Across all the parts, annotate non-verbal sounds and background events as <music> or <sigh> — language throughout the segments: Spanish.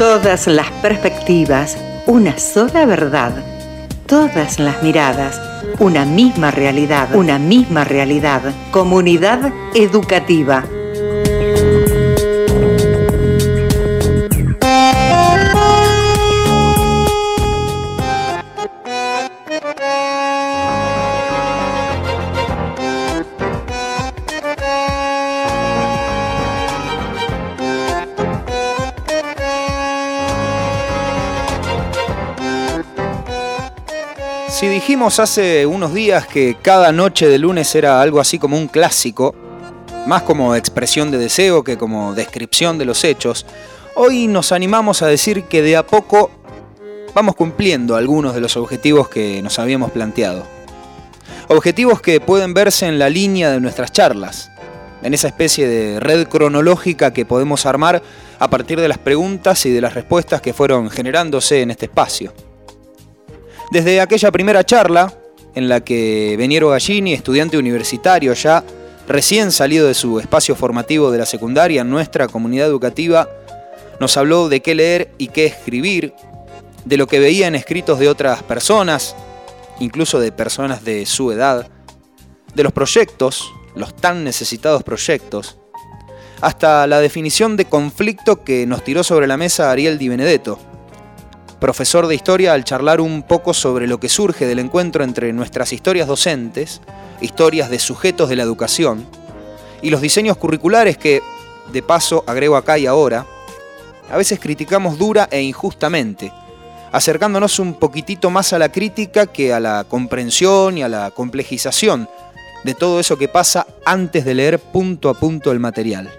Todas las perspectivas, una sola verdad. Todas las miradas, una misma realidad, una misma realidad. Comunidad educativa. Si dijimos hace unos días que cada noche de lunes era algo así como un clásico, más como expresión de deseo que como descripción de los hechos, hoy nos animamos a decir que de a poco vamos cumpliendo algunos de los objetivos que nos habíamos planteado. Objetivos que pueden verse en la línea de nuestras charlas, en esa especie de red cronológica que podemos armar a partir de las preguntas y de las respuestas que fueron generándose en este espacio. Desde aquella primera charla, en la que Veniero Gallini, estudiante universitario ya recién salido de su espacio formativo de la secundaria en nuestra comunidad educativa, nos habló de qué leer y qué escribir, de lo que veía en escritos de otras personas, incluso de personas de su edad, de los proyectos, los tan necesitados proyectos, hasta la definición de conflicto que nos tiró sobre la mesa Ariel Di Benedetto, profesor de historia, al charlar un poco sobre lo que surge del encuentro entre nuestras historias docentes, historias de sujetos de la educación, y los diseños curriculares que, de paso, agrego acá y ahora, a veces criticamos dura e injustamente, acercándonos un poquitito más a la crítica que a la comprensión y a la complejización de todo eso que pasa antes de leer punto a punto el material.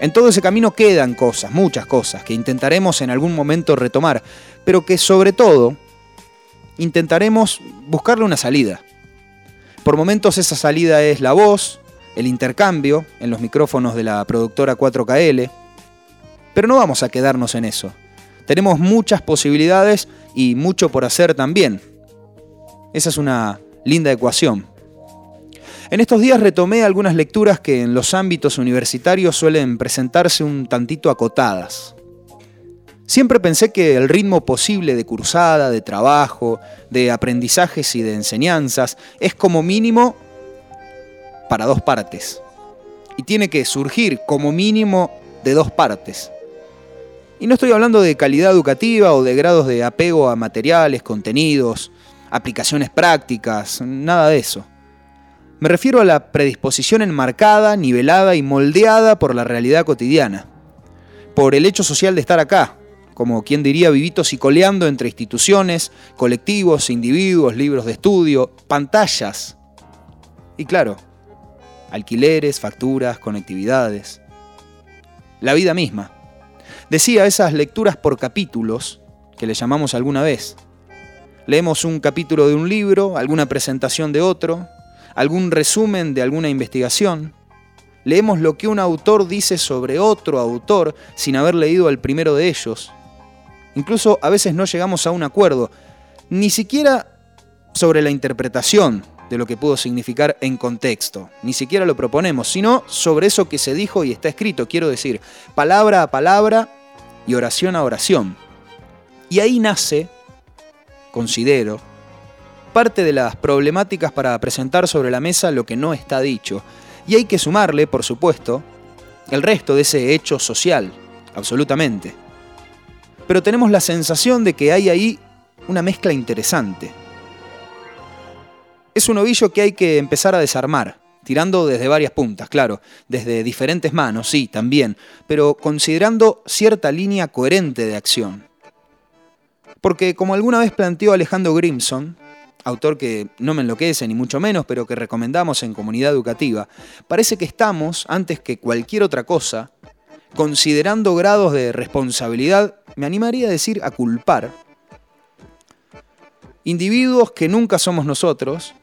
En todo ese camino quedan cosas, muchas cosas, que intentaremos en algún momento retomar, pero que sobre todo intentaremos buscarle una salida. Por momentos esa salida es la voz, el intercambio en los micrófonos de la productora 4KL, pero no vamos a quedarnos en eso. Tenemos muchas posibilidades y mucho por hacer también. Esa es una linda ecuación. En estos días retomé algunas lecturas que en los ámbitos universitarios suelen presentarse un tantito acotadas. Siempre pensé que el ritmo posible de cursada, de trabajo, de aprendizajes y de enseñanzas es como mínimo para dos partes. Y tiene que surgir como mínimo de dos partes. Y no estoy hablando de calidad educativa o de grados de apego a materiales, contenidos, aplicaciones prácticas, nada de eso. Me refiero a la predisposición enmarcada, nivelada y moldeada por la realidad cotidiana, por el hecho social de estar acá, como quien diría vivitos y coleando entre instituciones, colectivos, individuos, libros de estudio, pantallas. Y claro, alquileres, facturas, conectividades. La vida misma. Decía esas lecturas por capítulos, que le llamamos alguna vez. Leemos un capítulo de un libro, alguna presentación de otro, algún resumen de alguna investigación. Leemos lo que un autor dice sobre otro autor sin haber leído al primero de ellos. Incluso a veces no llegamos a un acuerdo, ni siquiera sobre la interpretación de lo que pudo significar en contexto. Ni siquiera lo proponemos, sino sobre eso que se dijo y está escrito, quiero decir, palabra a palabra y oración a oración. Y ahí nace, considero, parte de las problemáticas para presentar sobre la mesa lo que no está dicho. Y hay que sumarle, por supuesto, el resto de ese hecho social, absolutamente. Pero tenemos la sensación de que hay ahí una mezcla interesante. Es un ovillo que hay que empezar a desarmar, tirando desde varias puntas, claro, desde diferentes manos, sí, también, pero considerando cierta línea coherente de acción. Porque como alguna vez planteó Alejandro Grimson, autor que no me enloquece ni mucho menos, pero que recomendamos en comunidad educativa, parece que estamos, antes que cualquier otra cosa, considerando grados de responsabilidad, me animaría a decir a culpar, individuos que nunca somos nosotros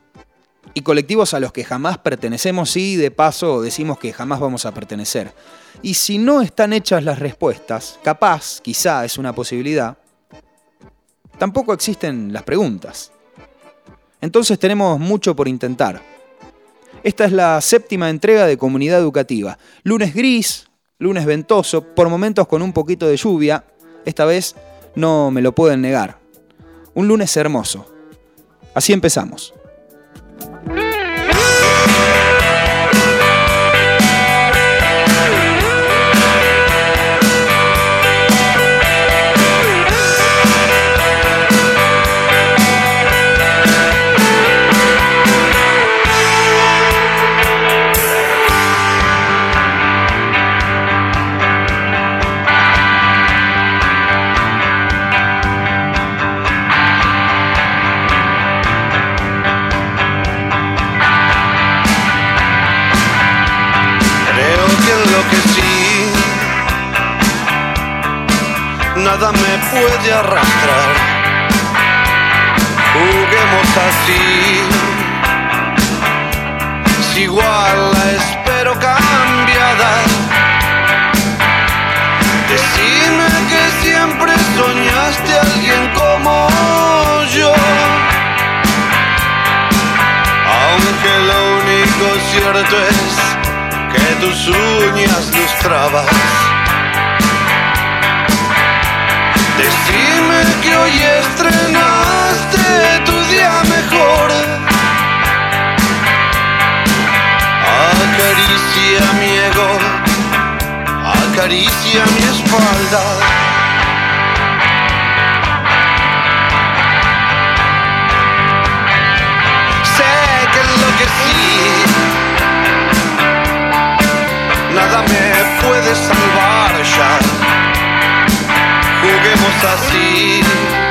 y colectivos a los que jamás pertenecemos y de paso decimos que jamás vamos a pertenecer. Y si no están hechas las respuestas, capaz, quizá es una posibilidad, tampoco existen las preguntas. Entonces tenemos mucho por intentar. Esta es la séptima entrega de Comunidad Educativa. Lunes gris, lunes ventoso, por momentos con un poquito de lluvia, esta vez no me lo pueden negar. Un lunes hermoso. Así empezamos. Puede arrastrar. Juguemos así. Si igual la espero cambiada. Decime que siempre soñaste a alguien como yo. Aunque lo único cierto es que tus uñas lustrabas Que hoy estrenaste tu día mejor. Acaricia mi ego, acaricia mi espalda. Sé que lo que sí, nada me puede salvar ya juguemos así.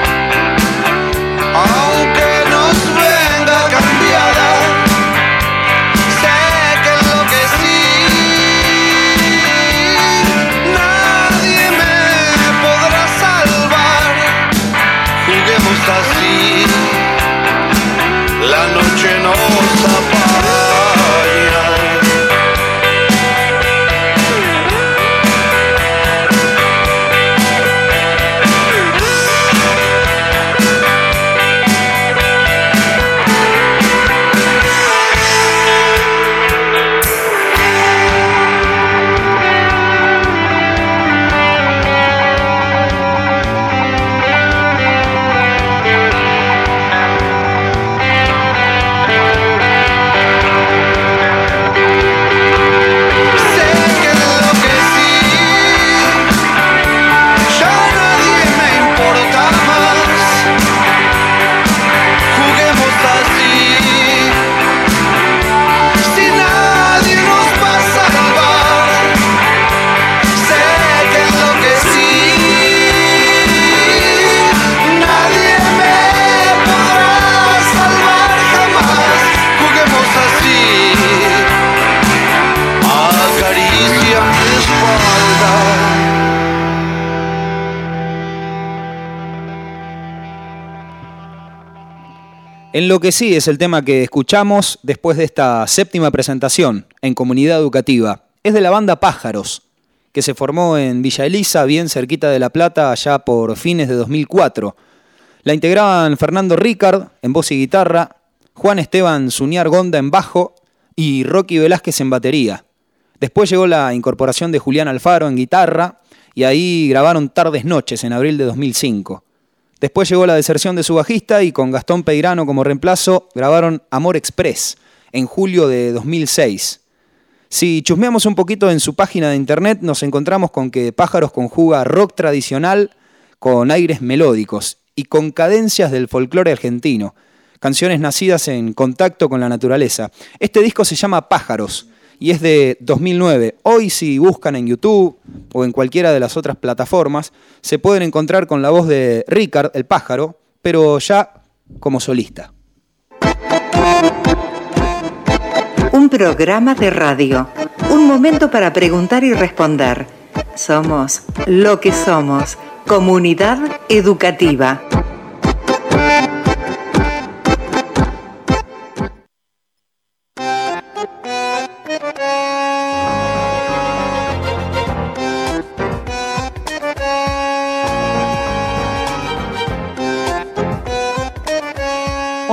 En lo que sí es el tema que escuchamos después de esta séptima presentación en comunidad educativa. Es de la banda Pájaros, que se formó en Villa Elisa, bien cerquita de La Plata, allá por fines de 2004. La integraban Fernando Ricard en voz y guitarra, Juan Esteban Zuñar Gonda en bajo y Rocky Velázquez en batería. Después llegó la incorporación de Julián Alfaro en guitarra y ahí grabaron Tardes Noches en abril de 2005. Después llegó la deserción de su bajista y con Gastón Peirano como reemplazo grabaron Amor Express en julio de 2006. Si chusmeamos un poquito en su página de internet, nos encontramos con que Pájaros conjuga rock tradicional con aires melódicos y con cadencias del folclore argentino, canciones nacidas en contacto con la naturaleza. Este disco se llama Pájaros y es de 2009. Hoy si buscan en YouTube o en cualquiera de las otras plataformas, se pueden encontrar con la voz de Ricard, el pájaro, pero ya como solista. Un programa de radio, un momento para preguntar y responder. Somos lo que somos, comunidad educativa.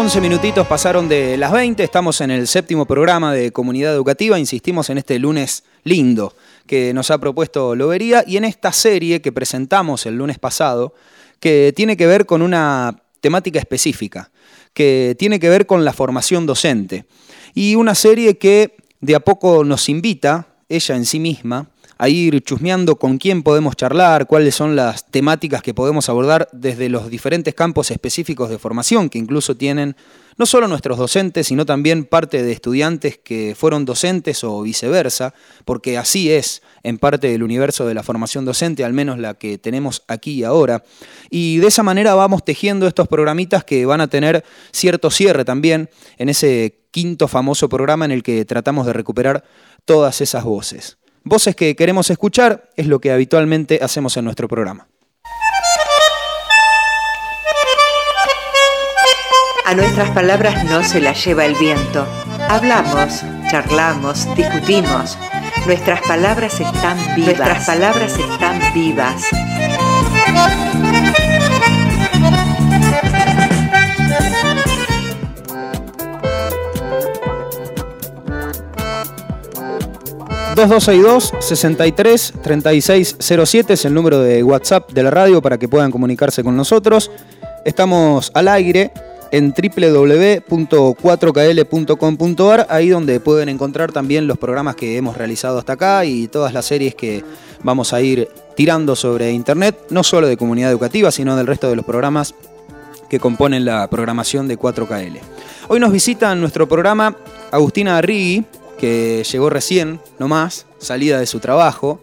11 minutitos pasaron de las 20, estamos en el séptimo programa de Comunidad Educativa, insistimos en este lunes lindo, que nos ha propuesto Lobería y en esta serie que presentamos el lunes pasado, que tiene que ver con una temática específica, que tiene que ver con la formación docente. Y una serie que de a poco nos invita, ella en sí misma, a ir chusmeando con quién podemos charlar, cuáles son las temáticas que podemos abordar desde los diferentes campos específicos de formación que incluso tienen no solo nuestros docentes, sino también parte de estudiantes que fueron docentes o viceversa, porque así es en parte del universo de la formación docente, al menos la que tenemos aquí y ahora. Y de esa manera vamos tejiendo estos programitas que van a tener cierto cierre también en ese quinto famoso programa en el que tratamos de recuperar todas esas voces. Voces que queremos escuchar es lo que habitualmente hacemos en nuestro programa. A nuestras palabras no se las lleva el viento. Hablamos, charlamos, discutimos. Nuestras palabras están vivas. Nuestras palabras están vivas. 2262 63 3607 es el número de WhatsApp de la radio para que puedan comunicarse con nosotros. Estamos al aire en www.4kl.com.ar, ahí donde pueden encontrar también los programas que hemos realizado hasta acá y todas las series que vamos a ir tirando sobre internet, no solo de comunidad educativa, sino del resto de los programas que componen la programación de 4KL. Hoy nos visita nuestro programa Agustina Arrigui, que llegó recién, no más, salida de su trabajo.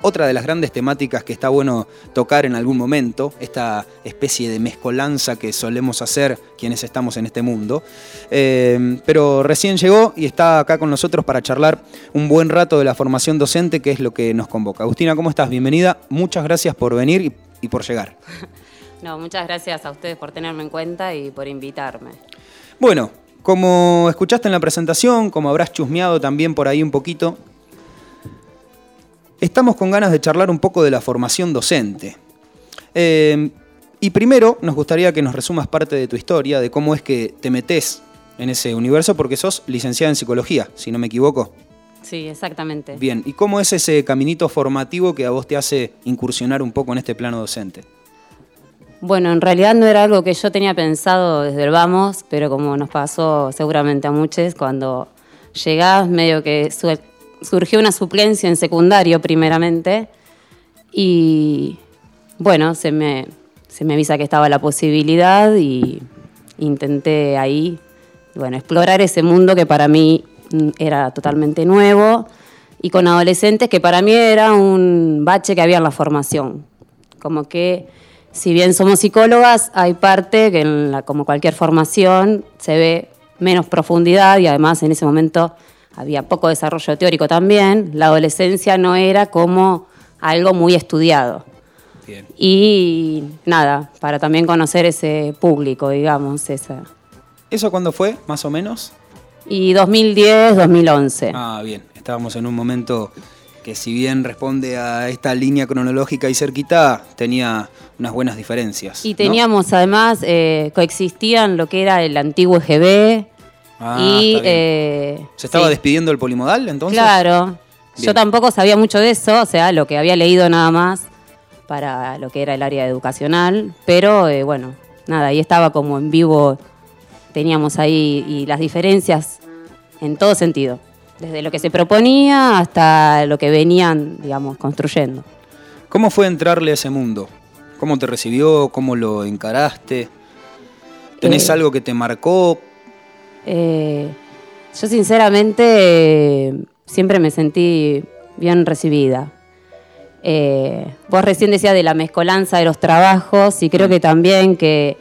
Otra de las grandes temáticas que está bueno tocar en algún momento, esta especie de mezcolanza que solemos hacer quienes estamos en este mundo. Eh, pero recién llegó y está acá con nosotros para charlar un buen rato de la formación docente, que es lo que nos convoca. Agustina, ¿cómo estás? Bienvenida. Muchas gracias por venir y, y por llegar. <laughs> No, muchas gracias a ustedes por tenerme en cuenta y por invitarme. Bueno, como escuchaste en la presentación, como habrás chusmeado también por ahí un poquito, estamos con ganas de charlar un poco de la formación docente. Eh, y primero nos gustaría que nos resumas parte de tu historia, de cómo es que te metes en ese universo, porque sos licenciada en psicología, si no me equivoco. Sí, exactamente. Bien, ¿y cómo es ese caminito formativo que a vos te hace incursionar un poco en este plano docente? Bueno, en realidad no era algo que yo tenía pensado desde el vamos, pero como nos pasó seguramente a muchos, cuando llegás medio que surgió una suplencia en secundario primeramente y bueno, se me, se me avisa que estaba la posibilidad y intenté ahí, bueno, explorar ese mundo que para mí era totalmente nuevo y con adolescentes que para mí era un bache que había en la formación, como que si bien somos psicólogas, hay parte que, en la, como cualquier formación, se ve menos profundidad y además en ese momento había poco desarrollo teórico también. La adolescencia no era como algo muy estudiado. Y nada, para también conocer ese público, digamos. Esa. ¿Eso cuándo fue, más o menos? Y 2010, 2011. Ah, bien. Estábamos en un momento que si bien responde a esta línea cronológica y cerquita, tenía unas buenas diferencias. Y teníamos además, eh, coexistían lo que era el antiguo EGB. Ah, y, eh, ¿Se estaba despidiendo el polimodal entonces? Claro. Yo tampoco sabía mucho de eso, o sea, lo que había leído nada más para lo que era el área educacional, pero eh, bueno, nada, ahí estaba como en vivo, teníamos ahí y las diferencias en todo sentido desde lo que se proponía hasta lo que venían, digamos, construyendo. ¿Cómo fue entrarle a ese mundo? ¿Cómo te recibió? ¿Cómo lo encaraste? ¿Tenés Eh, algo que te marcó? Eh, yo sinceramente eh, siempre me sentí bien recibida. Eh, vos recién decías de la mezcolanza de los trabajos y creo que también que,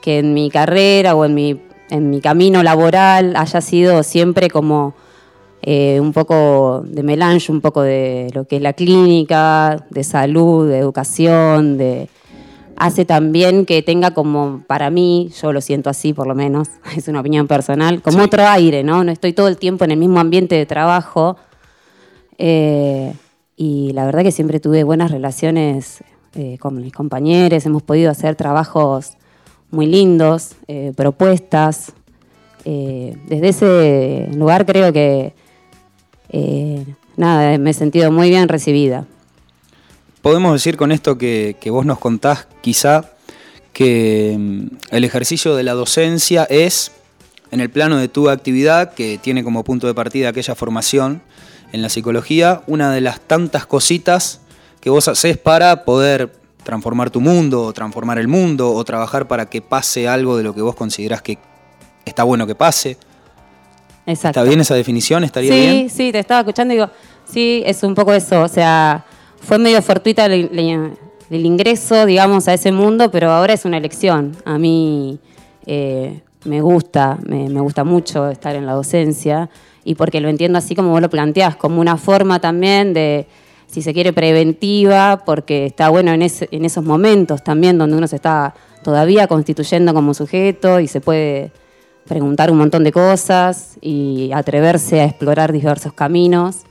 que en mi carrera o en mi, en mi camino laboral haya sido siempre como eh, un poco de melange, un poco de lo que es la clínica, de salud, de educación, de hace también que tenga como, para mí, yo lo siento así por lo menos, <laughs> es una opinión personal, como Sí. otro aire, ¿no? No estoy todo el tiempo en el mismo ambiente de trabajo. eh, y la verdad que siempre tuve buenas relaciones eh, con mis compañeros, hemos podido hacer trabajos muy lindos, eh, propuestas. Desde ese lugar creo que eh, nada, me he sentido muy bien recibida. Podemos decir con esto que, que vos nos contás quizá que mm, el ejercicio de la docencia es, en el plano de tu actividad, que tiene como punto de partida aquella formación en la psicología, una de las tantas cositas que vos haces para poder transformar tu mundo, transformar el mundo, o trabajar para que pase algo de lo que vos considerás que está bueno que pase. Exacto. ¿Está bien esa definición? ¿Estaría sí, bien? Sí, te estaba escuchando y digo, sí, es un poco eso. O sea, fue medio fortuita el, el- el ingreso, digamos, a ese mundo, pero ahora es una elección. A mí eh, me gusta, me, me gusta mucho estar en la docencia y porque lo entiendo así como vos lo planteás, como una forma también de, si se quiere, preventiva, porque está bueno en esos momentos también donde uno se está todavía constituyendo como sujeto y se puede preguntar un montón de cosas y atreverse a explorar diversos caminos,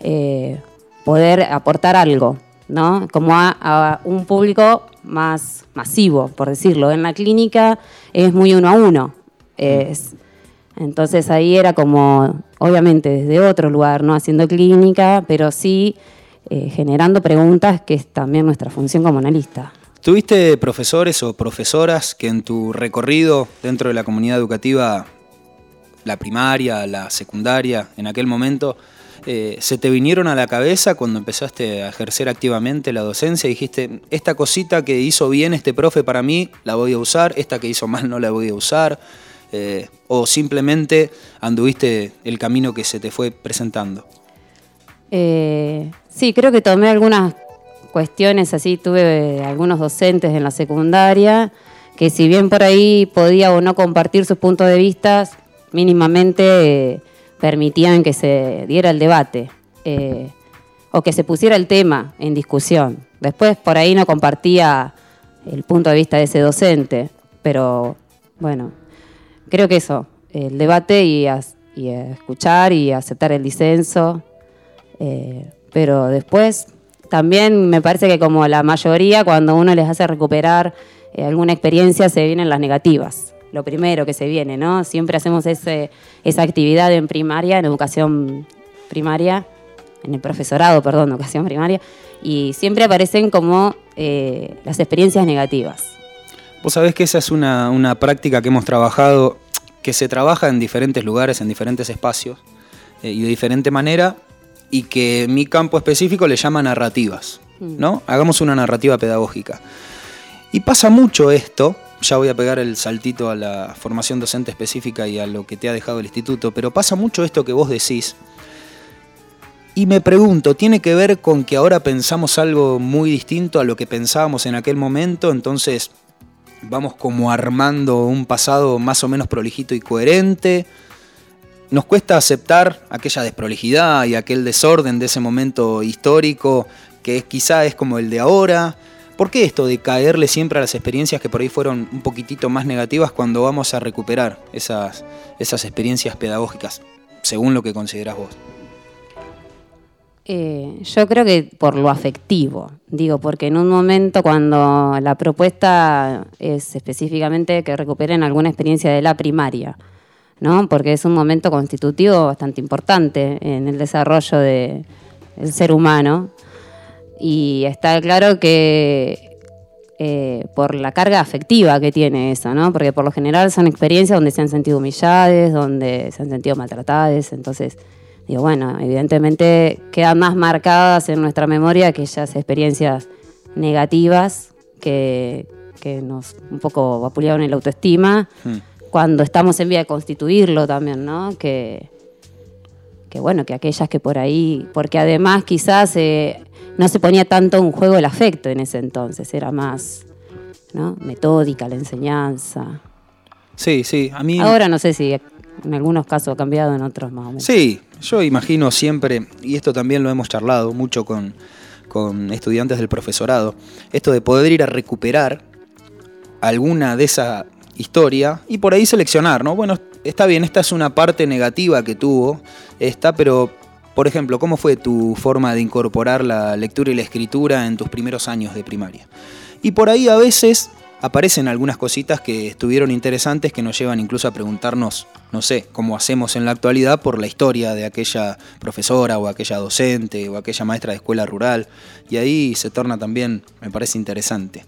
eh, poder aportar algo, ¿no? Como a, un público más masivo, por decirlo. En la clínica es muy uno a uno. Es, entonces ahí era como, obviamente desde otro lugar, no haciendo clínica, pero sí eh, generando preguntas, que es también nuestra función como analista. ¿Tuviste profesores o profesoras que en tu recorrido dentro de la comunidad educativa, la primaria, la secundaria, en aquel momento, eh, se te vinieron a la cabeza cuando empezaste a ejercer activamente la docencia? Dijiste, esta cosita que hizo bien este profe para mí, la voy a usar, esta que hizo mal no la voy a usar. eh, o simplemente anduviste el camino que se te fue presentando. Eh, sí, creo que tomé algunas cuestiones así, tuve algunos docentes en la secundaria que si bien por ahí podía o no compartir sus puntos de vista, mínimamente eh, permitían que se diera el debate eh, o que se pusiera el tema en discusión. Después por ahí no compartía el punto de vista de ese docente, pero bueno, creo que eso, el debate y, escuchar y aceptar el disenso. Eh, pero después también me parece que como la mayoría, cuando uno les hace recuperar eh, alguna experiencia, se vienen las negativas. Lo primero que se viene, ¿no? Siempre hacemos ese, esa actividad en primaria, en educación primaria, en el profesorado, perdón, educación primaria, y siempre aparecen como eh, las experiencias negativas. Vos sabés que esa es una, una práctica que hemos trabajado, que se trabaja en diferentes lugares, en diferentes espacios eh, y de diferente manera, y que en mi campo específico le llama narrativas, ¿no? Hagamos una narrativa pedagógica. Y pasa mucho esto, ya voy a pegar el saltito a la formación docente específica y a lo que te ha dejado el instituto, pero pasa mucho esto que vos decís. Y me pregunto, ¿tiene que ver con que ahora pensamos algo muy distinto a lo que pensábamos en aquel momento? Entonces vamos como armando un pasado más o menos prolijito y coherente. Nos cuesta aceptar aquella desprolijidad y aquel desorden de ese momento histórico que es, quizá es como el de ahora. ¿Por qué esto de caerle siempre a las experiencias que por ahí fueron un poquitito más negativas cuando vamos a recuperar esas, esas experiencias pedagógicas, según lo que consideras vos? Eh, yo creo que por lo afectivo, digo, porque en un momento cuando la propuesta es específicamente que recuperen alguna experiencia de la primaria, ¿no? Porque es un momento constitutivo bastante importante en el desarrollo de- del ser humano y está claro que eh, por la carga afectiva que tiene eso, ¿no? Porque por lo general son experiencias donde se han sentido humilladas, donde se han sentido maltratadas, entonces digo, bueno, evidentemente quedan más marcadas en nuestra memoria aquellas experiencias negativas que, que nos un poco vapulearon en la autoestima, Hmm. Cuando estamos en vía de constituirlo también, ¿no? Que, que bueno, que aquellas que por ahí, porque además quizás eh, no se ponía tanto en juego el afecto en ese entonces, era más ¿no? metódica la enseñanza. Sí, sí, a mí... Ahora no sé si en algunos casos ha cambiado, en otros más o menos. Sí, yo imagino siempre, y esto también lo hemos charlado mucho con, con estudiantes del profesorado, esto de poder ir a recuperar alguna de esa historia y por ahí seleccionar, ¿no? Bueno, está bien, esta es una parte negativa que tuvo, esta, pero, por ejemplo, ¿cómo fue tu forma de incorporar la lectura y la escritura en tus primeros años de primaria? Y por ahí a veces aparecen algunas cositas que estuvieron interesantes que nos llevan incluso a preguntarnos, no sé, cómo hacemos en la actualidad por la historia de aquella profesora o aquella docente o aquella maestra de escuela rural. Y ahí se torna también, me parece interesante.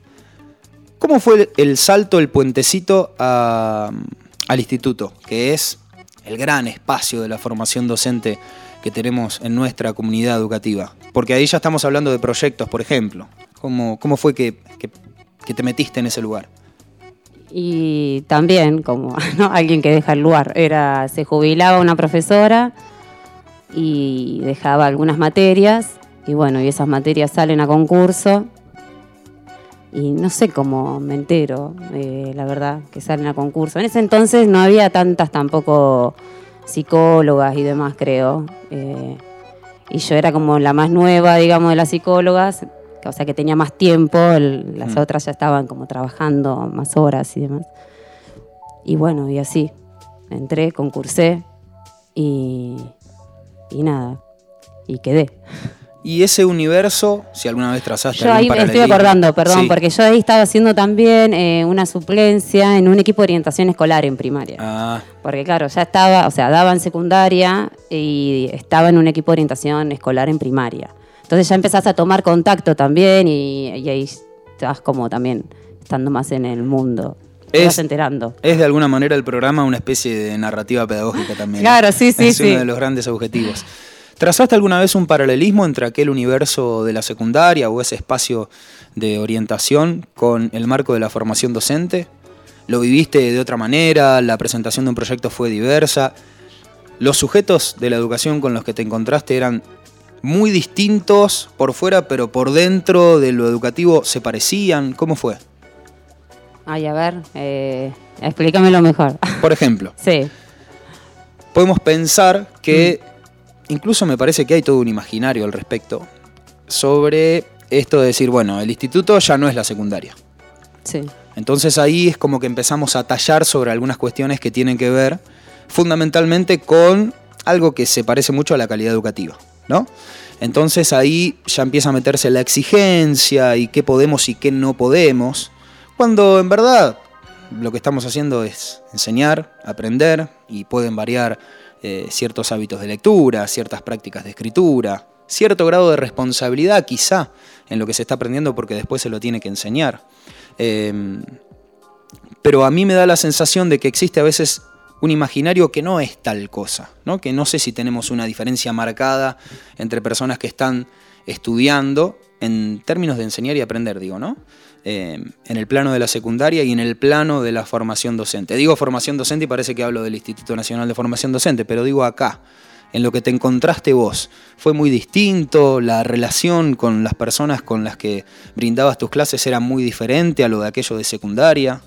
¿Cómo fue el salto, el puentecito al instituto, que es el gran espacio de la formación docente que tenemos en nuestra comunidad educativa? Porque ahí ya estamos hablando de proyectos, por ejemplo. ¿Cómo, cómo fue que, te metiste en ese lugar? Y también, como <laughs> alguien que deja el lugar, era se jubilaba una profesora y dejaba algunas materias, y bueno, y esas materias salen a concurso, y no sé cómo me entero, eh, la verdad, que salen a concurso. En ese entonces no había tantas tampoco psicólogas y demás, creo. Eh, y yo era como la más nueva, digamos, de las psicólogas, o sea que tenía más tiempo, las mm. otras ya estaban como trabajando más horas y demás. Y bueno, y así, entré, concursé y, y nada, y quedé. Y ese universo, si alguna vez trazaste Yo ahí me estoy acordando, perdón, porque yo ahí estaba haciendo también eh, una suplencia en un equipo de orientación escolar en primaria. Ah. Porque claro, ya estaba, o sea, daba en secundaria y estaba en un equipo de orientación escolar en primaria. Entonces ya empezás a tomar contacto también y, ahí estás como también estando más en el mundo. Te vas enterando. Es de alguna manera el programa una especie de narrativa pedagógica también. Claro, sí, sí, es sí. Es uno de los grandes objetivos. ¿Trazaste alguna vez un paralelismo entre aquel universo de la secundaria o ese espacio de orientación con el marco de la formación docente? ¿Lo viviste de otra manera? ¿La presentación de un proyecto fue diversa? ¿Los sujetos de la educación con los que te encontraste eran muy distintos por fuera, pero por dentro de lo educativo se parecían? ¿Cómo fue? Ay, a ver, eh, explícamelo mejor. Por ejemplo. <laughs> sí. Podemos pensar que mm incluso me parece que hay todo un imaginario al respecto sobre esto de decir, bueno, el instituto ya no es la secundaria. Sí. Entonces ahí es como que empezamos a tallar sobre algunas cuestiones que tienen que ver fundamentalmente con algo que se parece mucho a la calidad educativa, ¿no? Entonces ahí ya empieza a meterse la exigencia y qué podemos y qué no podemos, cuando en verdad lo que estamos haciendo es enseñar, aprender y pueden variar eh, ciertos hábitos de lectura, ciertas prácticas de escritura, cierto grado de responsabilidad quizá en lo que se está aprendiendo porque después se lo tiene que enseñar. Em, pero a mí me da la sensación de que existe a veces un imaginario que no es tal cosa, ¿no? que no sé si tenemos una diferencia marcada entre personas que están estudiando en términos de enseñar y aprender, digo, ¿no? Eh, en el plano de la secundaria y en el plano de la formación docente. Digo formación docente y parece que hablo del Instituto Nacional de Formación Docente, pero digo acá, en lo que te encontraste vos. ¿Fue muy distinto? ¿La relación con las personas con las que brindabas tus clases era muy diferente a lo de aquello de secundaria?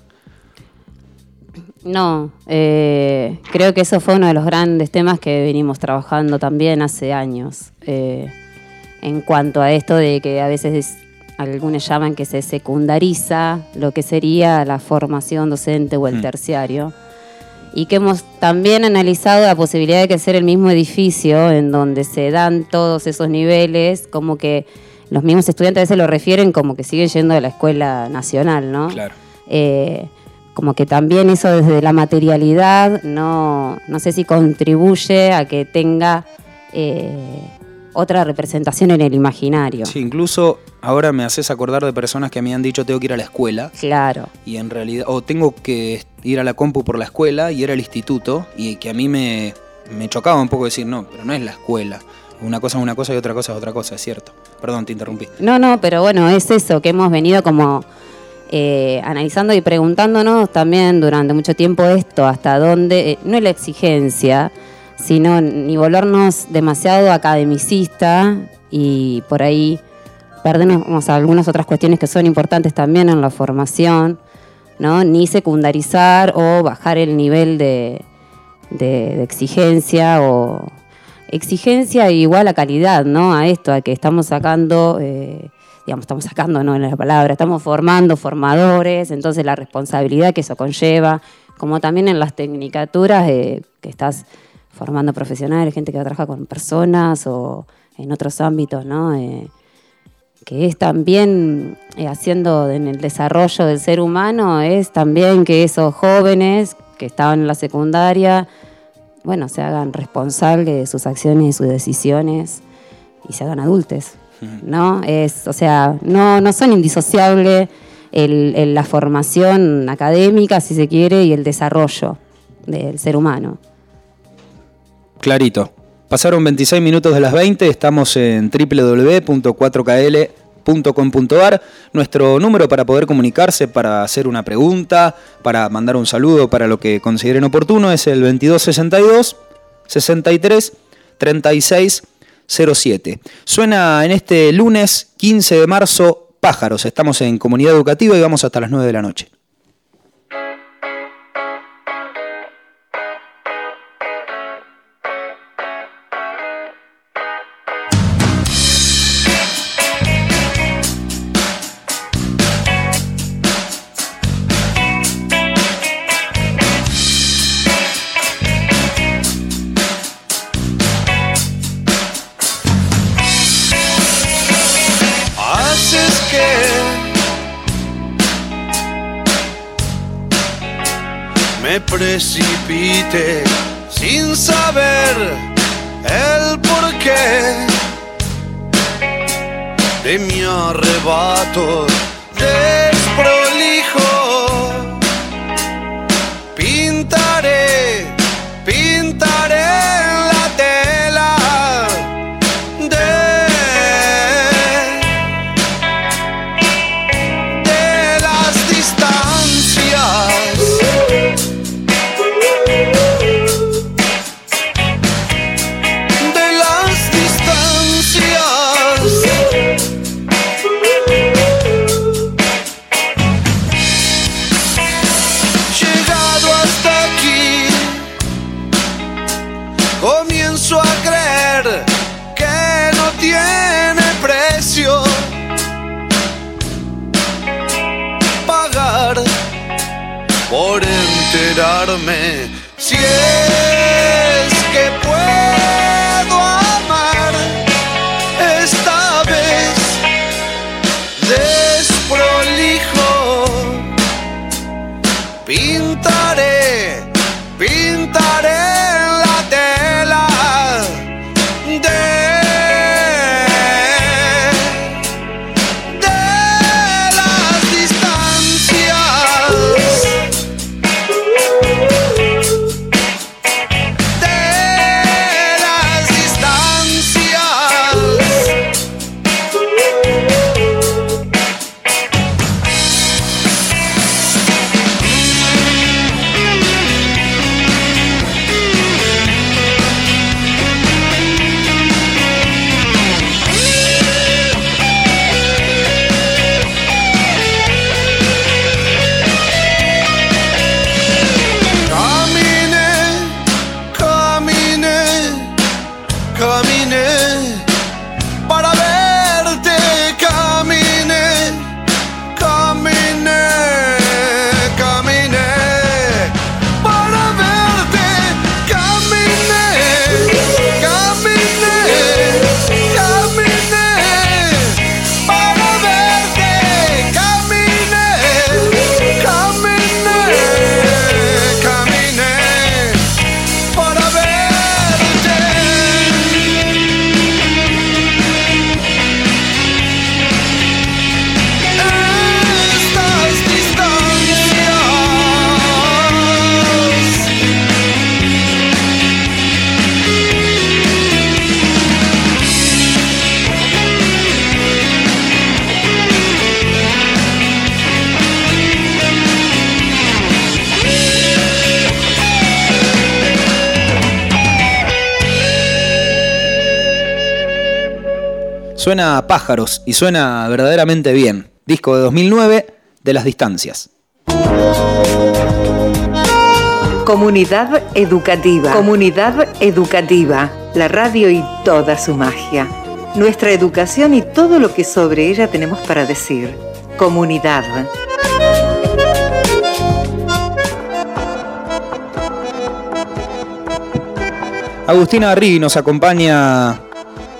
No, eh, creo que eso fue uno de los grandes temas que venimos trabajando también hace años. Eh, en cuanto a esto de que a veces algunos llaman que se secundariza lo que sería la formación docente o el mm. terciario. Y que hemos también analizado la posibilidad de que sea el mismo edificio en donde se dan todos esos niveles, como que los mismos estudiantes a veces lo refieren como que siguen yendo a la escuela nacional, ¿no? Claro. Eh, como que también eso desde la materialidad no, no sé si contribuye a que tenga eh, otra representación en el imaginario. Sí, incluso ahora me haces acordar de personas que me han dicho tengo que ir a la escuela. Claro. Y en realidad, o tengo que ir a la compu por la escuela y era el instituto, y que a mí me, me chocaba un poco decir, no, pero no es la escuela. Una cosa es una cosa y otra cosa es otra cosa, es cierto. Perdón, te interrumpí. No, no, pero bueno, es eso, que hemos venido como eh, analizando y preguntándonos también durante mucho tiempo esto, hasta dónde, eh, no es la exigencia, sino ni volvernos demasiado academicista y por ahí perdernos algunas otras cuestiones que son importantes también en la formación, ¿no? ni secundarizar o bajar el nivel de, exigencia o exigencia igual a calidad, ¿no? A esto, a que estamos sacando, eh, digamos, estamos sacando, ¿no? En la palabra, estamos formando formadores, entonces la responsabilidad que eso conlleva, como también en las tecnicaturas que estás formando profesionales, gente que trabaja con personas o en otros ámbitos, ¿no? Eh, que es también eh, haciendo en el desarrollo del ser humano, es también que esos jóvenes que estaban en la secundaria, bueno, se hagan responsables de sus acciones y sus decisiones y se hagan adultos, ¿no? Es, o sea, no, no son indisociables la formación académica, si se quiere, y el desarrollo del ser humano. Clarito. Pasaron 26 minutos de las 20, estamos en www.4kl.com.ar. Nuestro número para poder comunicarse, para hacer una pregunta, para mandar un saludo, para lo que consideren oportuno, es el 2262 63 36 07. Suena en este lunes 15 de marzo Pájaros. Estamos en comunidad educativa y vamos hasta las 9 de la noche. Sin saber el porqué de mi arrebato Suena a pájaros y suena verdaderamente bien. Disco de 2009 de las distancias. Comunidad educativa. Comunidad educativa. La radio y toda su magia. Nuestra educación y todo lo que sobre ella tenemos para decir. Comunidad. Agustina Arri nos acompaña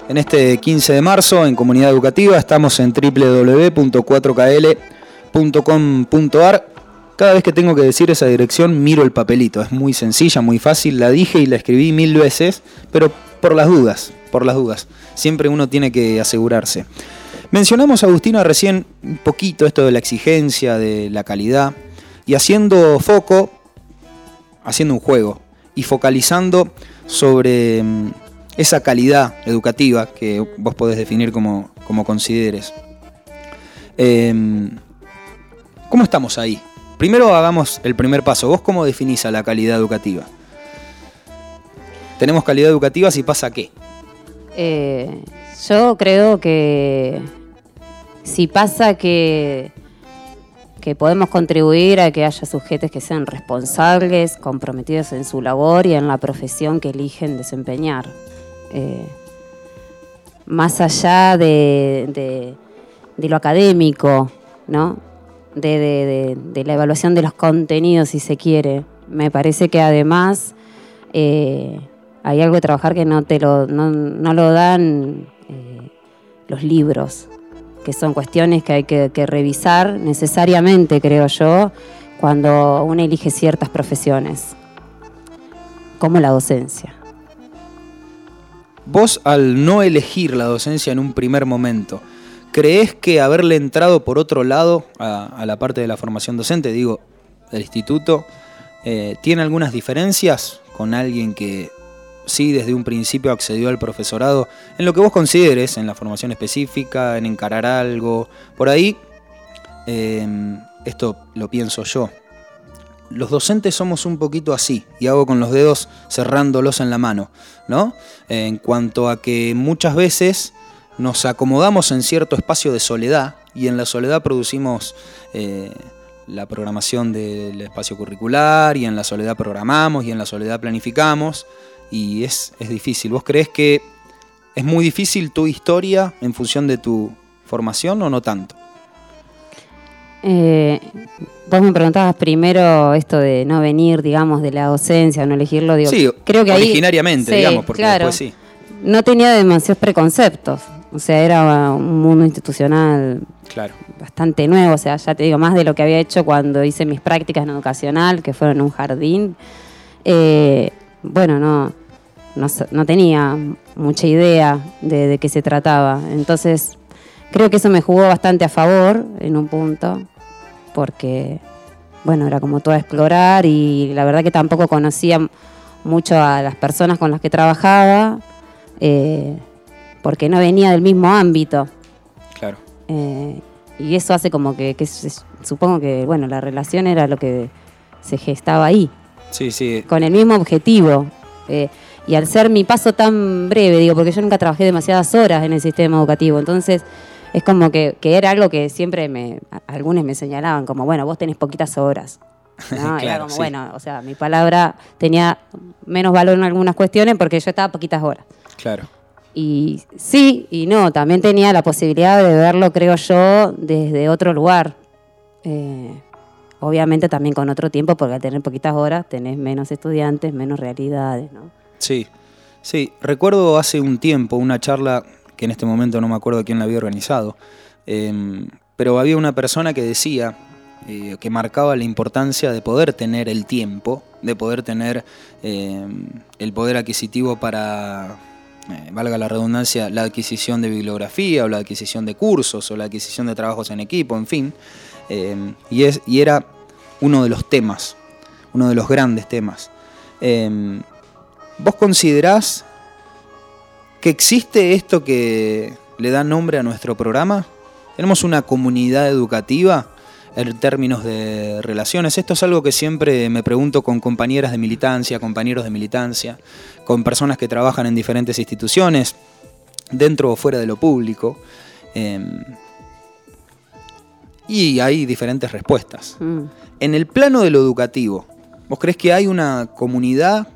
En este 15 de marzo, en Comunidad Educativa, estamos en www.4kl.com.ar. Cada vez que tengo que decir esa dirección, miro el papelito. Es muy sencilla, muy fácil. La dije y la escribí mil veces, pero por las dudas, por las dudas. Siempre uno tiene que asegurarse. Mencionamos, Agustina, recién un poquito esto de la exigencia, de la calidad, y haciendo foco, haciendo un juego, y focalizando sobre mm, esa calidad educativa que vos podés definir como, como consideres. Em, ¿Cómo estamos ahí? Primero hagamos el primer paso. ¿Vos cómo definís a la calidad educativa? ¿Tenemos calidad educativa si pasa qué? Eh, yo creo que si pasa que, que podemos contribuir a que haya sujetos que sean responsables, comprometidos en su labor y en la profesión que eligen desempeñar. Eh, más allá de, lo académico, ¿no? De, la evaluación de los contenidos, si se quiere. Me parece que además eh, hay algo de trabajar que no te lo, no, lo dan eh, los libros que son cuestiones que hay que, revisar necesariamente, creo yo, cuando uno elige ciertas profesiones, como la docencia. Vos al no elegir la docencia en un primer momento, ¿crees que haberle entrado por otro lado a, la parte de la formación docente, digo, del instituto, eh, tiene algunas diferencias con alguien que sí desde un principio accedió al profesorado en lo que vos consideres, en la formación específica, en encarar algo, por ahí, em, esto lo pienso yo. Los docentes somos un poquito así, y hago con los dedos cerrándolos en la mano, ¿no? En cuanto a que muchas veces nos acomodamos en cierto espacio de soledad, y en la soledad producimos eh, la programación del espacio curricular, y en la soledad programamos, y en la soledad planificamos, y es, difícil. ¿Vos crees que es muy difícil tu historia en función de tu formación o no tanto? Eh, vos me preguntabas primero esto de no venir, digamos, de la docencia, no elegirlo. Digo, sí, creo que originariamente, digamos, porque después sí. No tenía demasiados preconceptos. O sea, era un mundo institucional claro. bastante nuevo. O sea, ya te digo, más de lo que había hecho cuando hice mis prácticas en educacional, que fueron en un jardín. Eh, bueno, no, no, tenía mucha idea de, qué se trataba. Entonces, creo que eso me jugó bastante a favor en un punto, porque, bueno, era como todo a explorar y la verdad que tampoco conocía mucho a las personas con las que trabajaba, eh, porque no venía del mismo ámbito. Claro. Eh, y eso hace como que, supongo que, bueno, la relación era lo que se gestaba ahí. Sí, sí. Con el mismo objetivo. Eh, y al ser mi paso tan breve, digo, porque yo nunca trabajé demasiadas horas en el sistema educativo, entonces es como que, era algo que siempre me, algunos me señalaban, como, bueno, vos tenés poquitas horas. <laughs> era como, bueno, o sea, mi palabra tenía menos valor en algunas cuestiones porque yo estaba poquitas horas. Claro. Y sí y no, también tenía la posibilidad de verlo, creo yo, desde otro lugar. Eh, obviamente también con otro tiempo, porque al tener poquitas horas tenés menos estudiantes, menos realidades, ¿no? Sí, sí. Recuerdo hace un tiempo una charla que en este momento no me acuerdo quién la había organizado, em, pero había una persona que decía eh, que marcaba la importancia de poder tener el tiempo, de poder tener em, el poder adquisitivo para, eh, valga la redundancia, la adquisición de bibliografía o la adquisición de cursos o la adquisición de trabajos en equipo, en fin. Em, y, es, y era uno de los temas, uno de los grandes temas. ¿Vos considerás que existe esto que le da nombre a nuestro programa? Tenemos una comunidad educativa en términos de relaciones. Esto es algo que siempre me pregunto con compañeras de militancia, compañeros de militancia, con personas que trabajan en diferentes instituciones, dentro o fuera de lo público. Em, y hay diferentes respuestas. Mm. En el plano de lo educativo, ¿vos crees que hay una comunidad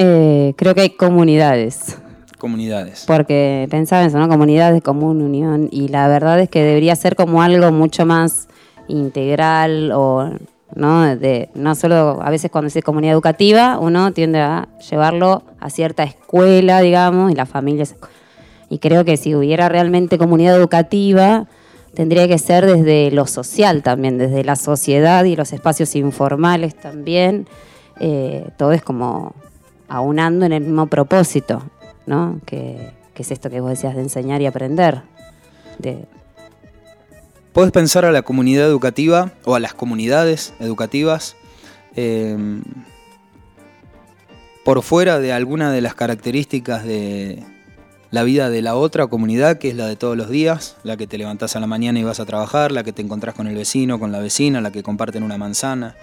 eh, creo que hay comunidades. Comunidades. Porque pensaba en eso, ¿no? Comunidades de común unión. Y la verdad es que debería ser como algo mucho más integral o ¿no? De, no solo, a veces cuando se dice comunidad educativa, uno tiende a llevarlo a cierta escuela, digamos, y las familias. Y creo que si hubiera realmente comunidad educativa, tendría que ser desde lo social también, desde la sociedad y los espacios informales también. Eh, todo es como aunando en el mismo propósito, ¿no? Que, es esto que vos decías de enseñar y aprender. De, pensar a la comunidad educativa o a las comunidades educativas eh, por fuera de alguna de las características de la vida de la otra comunidad, que es la de todos los días, la que te levantás a la mañana y vas a trabajar, la que te encontrás con el vecino, con la vecina, la que comparten una manzana,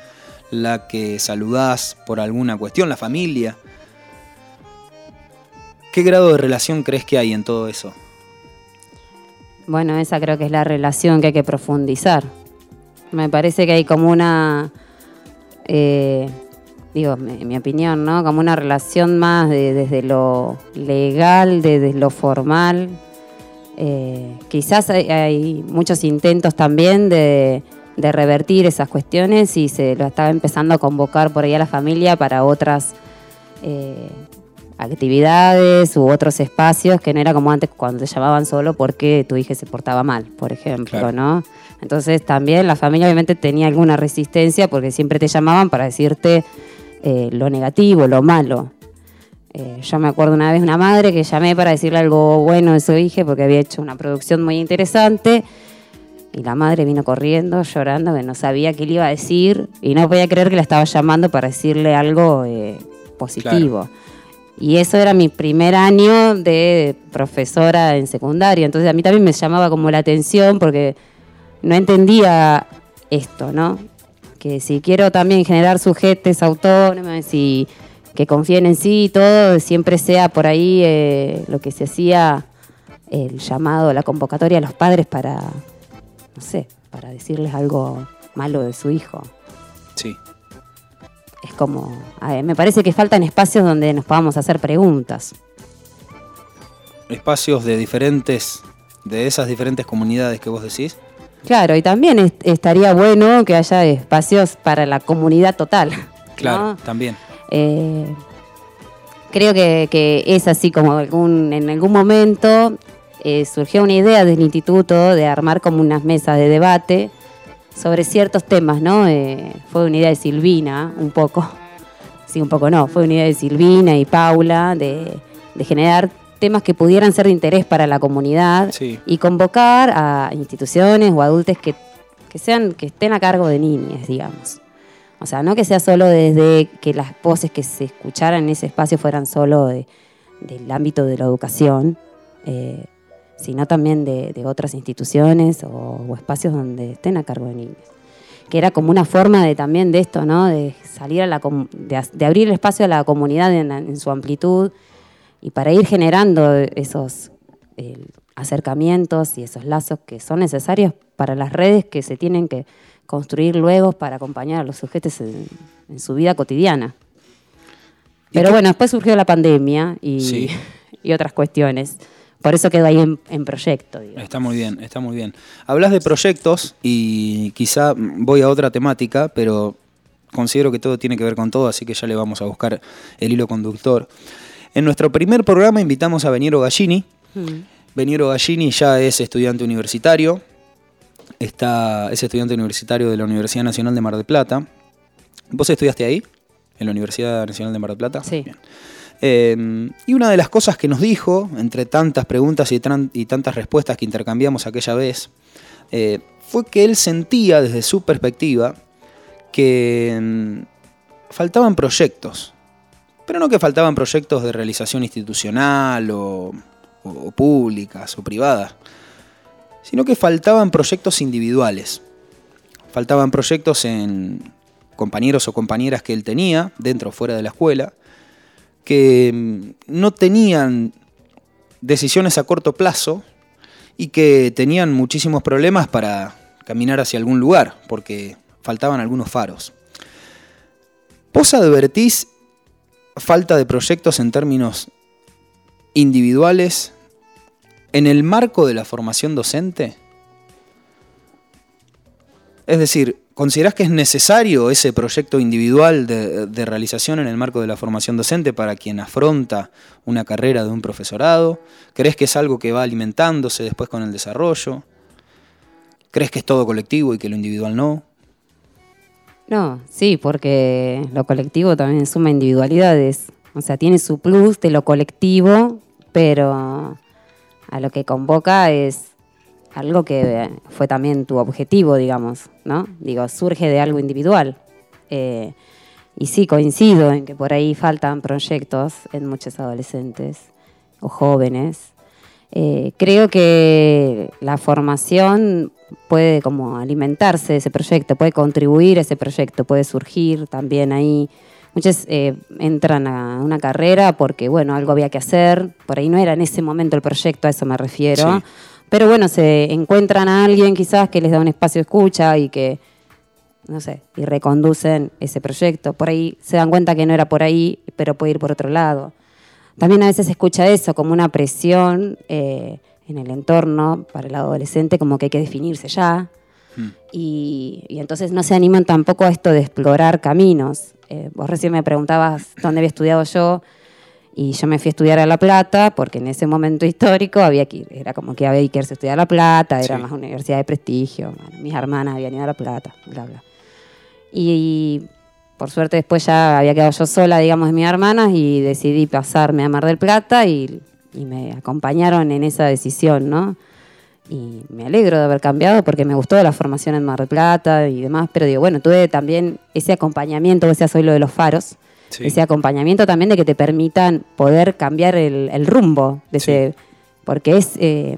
la que saludás por alguna cuestión, la familia. ¿Qué grado de relación crees que hay en todo eso? Bueno, esa creo que es la relación que hay que profundizar. Me parece que hay como una, eh, digo, en mi opinión, ¿no? Como una relación más de- desde lo legal, de- desde lo formal. Eh, quizás hay, muchos intentos también de, de revertir esas cuestiones y se lo estaba empezando a convocar por ahí a la familia para otras eh, actividades u otros espacios que no era como antes cuando te llamaban solo porque tu hija se portaba mal, por ejemplo, Claro. ¿no? Entonces también la familia obviamente tenía alguna resistencia porque siempre te llamaban para decirte eh, lo negativo, lo malo. Eh, yo me acuerdo una vez una madre que llamé para decirle algo bueno de su hija porque había hecho una producción muy interesante y la madre vino corriendo, llorando, que no sabía qué le iba a decir y no podía creer que la estaba llamando para decirle algo eh, positivo. Y eso era mi primer año de profesora en secundaria. Entonces a mí también me llamaba como la atención porque no entendía esto, ¿no? Que si quiero también generar sujetes autónomos y que confíen en sí y todo, siempre sea por ahí eh, lo que se hacía el llamado, la convocatoria a los padres para, no sé, para decirles algo malo de su hijo Sí. Es como, ver, me parece que faltan espacios donde nos podamos hacer preguntas. Espacios de diferentes, de esas diferentes comunidades que vos decís. Claro, y también est- estaría bueno que haya espacios para la comunidad total. Claro, ¿no? también. Eh, creo que, que es así como algún, en algún momento eh, surgió una idea del instituto de armar como unas mesas de debate sobre ciertos temas, ¿no? Eh, fue una idea de Silvina, un poco. Sí, un poco no, fue una idea de Silvina y Paula de, de generar temas que pudieran ser de interés para la comunidad Sí. y convocar a instituciones o adultos que, que sean que estén a cargo de niñas, digamos. O sea, no que sea solo desde que las voces que se escucharan en ese espacio fueran solo de- del ámbito de la educación, eh, sino también de, de otras instituciones o, o espacios donde estén a cargo de niños. Que era como una forma de también de esto, ¿no? De salir a la de, de abrir el espacio a la comunidad en, en su amplitud y para ir generando esos eh, acercamientos y esos lazos que son necesarios para las redes que se tienen que construir luego para acompañar a los sujetos en, en su vida cotidiana. ¿Y Pero bueno, después surgió la pandemia y, Sí. <laughs> y otras cuestiones. Por eso quedó ahí en, en proyecto. digamos. Está muy bien, está muy bien. Hablas de proyectos y quizá voy a otra temática, pero considero que todo tiene que ver con todo, así que ya le vamos a buscar el hilo conductor. En nuestro primer programa invitamos a Beniero Gallini. Mm. Beniero Gallini ya es estudiante universitario, está, es estudiante universitario de la Universidad Nacional de Mar del Plata. ¿Vos estudiaste ahí? ¿En la Universidad Nacional de Mar del Plata? Sí. Bien. Eh, y una de las cosas que nos dijo, entre tantas preguntas y, tantas respuestas que intercambiamos aquella vez, eh, fue que él sentía desde su perspectiva que mm, faltaban proyectos. Pero no que faltaban proyectos de realización institucional o públicas o privadas, sino que faltaban proyectos individuales. Faltaban proyectos en compañeros o compañeras que él tenía, dentro o fuera de la escuela, que mm, no tenían decisiones a corto plazo y que tenían muchísimos problemas para caminar hacia algún lugar, porque faltaban algunos faros. ¿Vos advertís falta de proyectos en términos individuales en el marco de la formación docente? Es decir, ¿Considerás que es necesario ese proyecto individual de, de, realización en el marco de la formación docente para quien afronta una carrera de un profesorado? ¿Crees que es algo que va alimentándose después con el desarrollo? ¿Crees que es todo colectivo y que lo individual no? No, sí, porque lo colectivo también suma individualidades. O sea, tiene su plus de lo colectivo, pero a lo que convoca es algo que fue también tu objetivo, digamos, ¿no? Digo, surge de algo individual. Eh, y sí, coincido en que por ahí faltan proyectos en muchos adolescentes o jóvenes. Eh, creo que la formación puede como alimentarse de ese proyecto, puede contribuir a ese proyecto, puede surgir también ahí. Muchos eh, entran a una carrera porque, bueno, algo había que hacer, por ahí no era en ese momento el proyecto, a eso me refiero, pero bueno, se encuentran a alguien quizás que les da un espacio de escucha y que, no sé, y reconducen ese proyecto. Por ahí se dan cuenta que no era por ahí, pero puede ir por otro lado. También a veces se escucha eso como una presión. Eh, en el entorno para el adolescente como que hay que definirse ya. Hmm. Y, entonces no se animan tampoco a esto de explorar caminos. Eh, vos recién me preguntabas dónde había estudiado yo y yo me fui a estudiar a La Plata porque en ese momento histórico había que era como que había que irse a estudiar a La Plata, era más universidad de prestigio, mis hermanas habían ido a La Plata, bla, bla. Y, por suerte después ya había quedado yo sola, digamos, de mis hermanas y decidí pasarme a Mar del Plata y y me acompañaron en esa decisión, ¿no? Y me alegro de haber cambiado porque me gustó la formación en Mar del Plata y demás, pero digo, bueno, tuve también ese acompañamiento, decías hoy lo de los faros, ese acompañamiento también de que te permitan poder cambiar el, rumbo de ese, porque es, eh,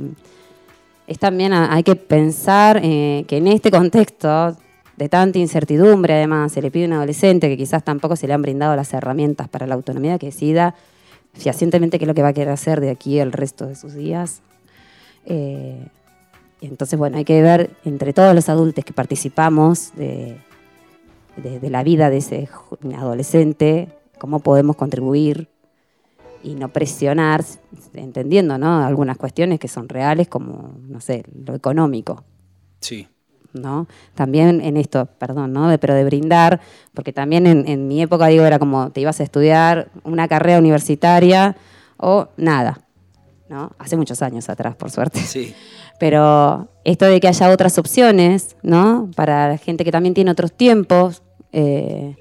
es también, hay que pensar eh, que en este contexto de tanta incertidumbre, además, se le pide a un adolescente que quizás tampoco se le han brindado las herramientas para la autonomía que decida fehacientemente qué es lo que va a querer hacer de aquí el resto de sus días. Eh, entonces, bueno, hay que ver entre todos los adultos que participamos de, de, la vida de ese adolescente, cómo podemos contribuir y no presionar, entendiendo ¿no? algunas cuestiones que son reales, como, no sé, lo económico. Sí. ¿no? También en esto, perdón, ¿no? pero de brindar, porque también en, mi época, digo, era como te ibas a estudiar una carrera universitaria o nada, ¿no? Hace muchos años atrás, por suerte. Sí. <laughs> Pero esto de que haya otras opciones, ¿no? Para la gente que también tiene otros tiempos, eh,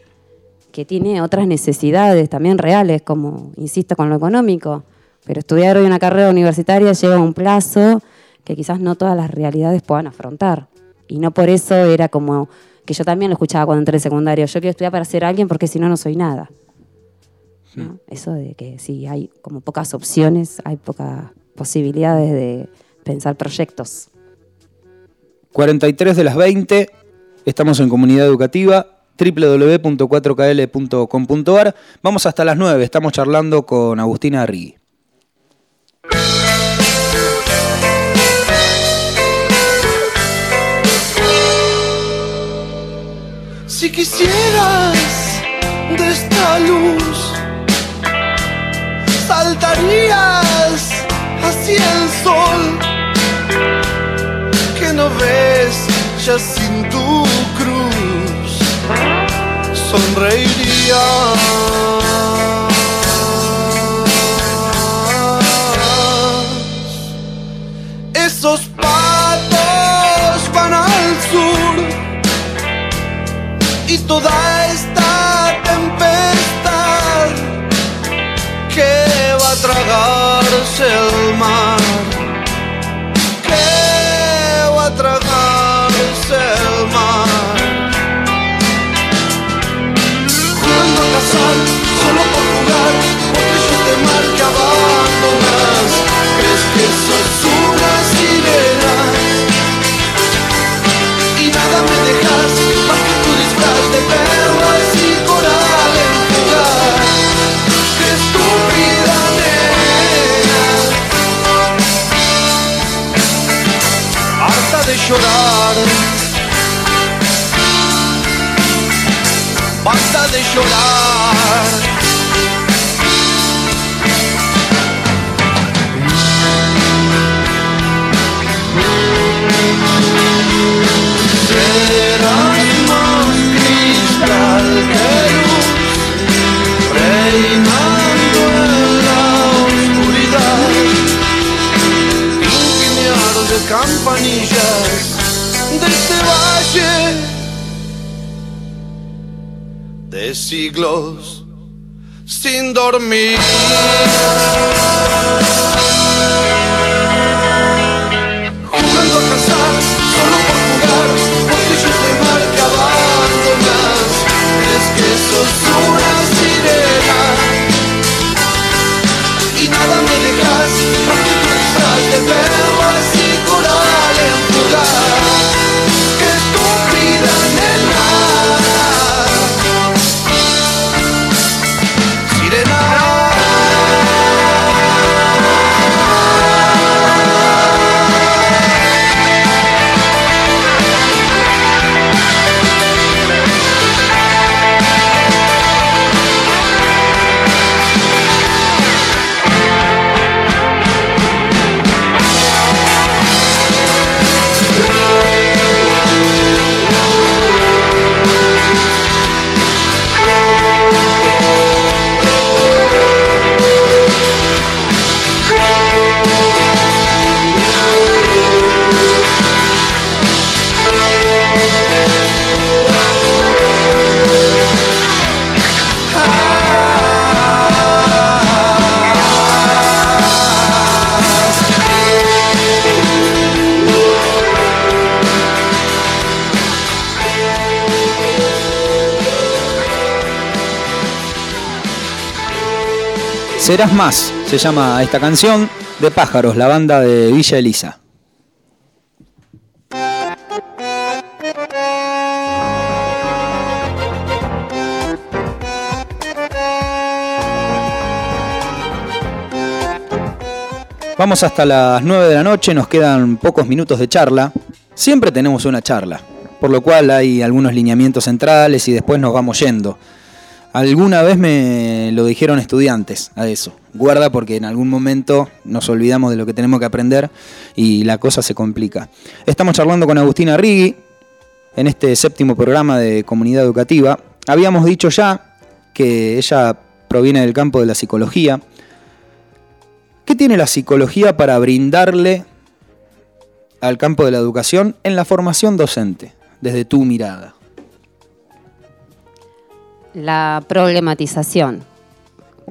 que tiene otras necesidades también reales, como, insisto, con lo económico. Pero estudiar hoy una carrera universitaria lleva un plazo que quizás no todas las realidades puedan afrontar. Y no por eso era como que yo también lo escuchaba cuando entré en secundario. Yo quiero estudiar para ser alguien porque si no, no soy nada. Eso de que sí, hay como pocas opciones, hay pocas posibilidades de pensar proyectos. 43 de las 20, estamos en comunidad educativa www.4kl.com.ar. Vamos hasta las 9, estamos charlando con Agustina Arrigui. Si quisieras de esta luz, saltarías hacia el sol que no ves ya sin tu cruz. Sonreirías. Esos patos van al sur y toda esta tempestad que va a tragarse el mar, llorar. Basta de llorar. Serás más cristal que luz, reina. Campanillas de este valle de siglos sin dormir. Jugando a cazar, solo por jugar, botellón de mar que abandonas. Es que sos una Serás más, se llama esta canción de Pájaros, la banda de Villa Elisa. Vamos hasta las 9 de la noche, nos quedan pocos minutos de charla. Siempre tenemos una charla, por lo cual hay algunos lineamientos centrales y después nos vamos yendo. Alguna vez me lo dijeron estudiantes a eso. Guarda porque en algún momento nos olvidamos de lo que tenemos que aprender y la cosa se complica. Estamos charlando con Agustina Rigui en este séptimo programa de comunidad educativa. Habíamos dicho ya que ella proviene del campo de la psicología. ¿Qué tiene la psicología para brindarle al campo de la educación en la formación docente, desde tu mirada? La problematización,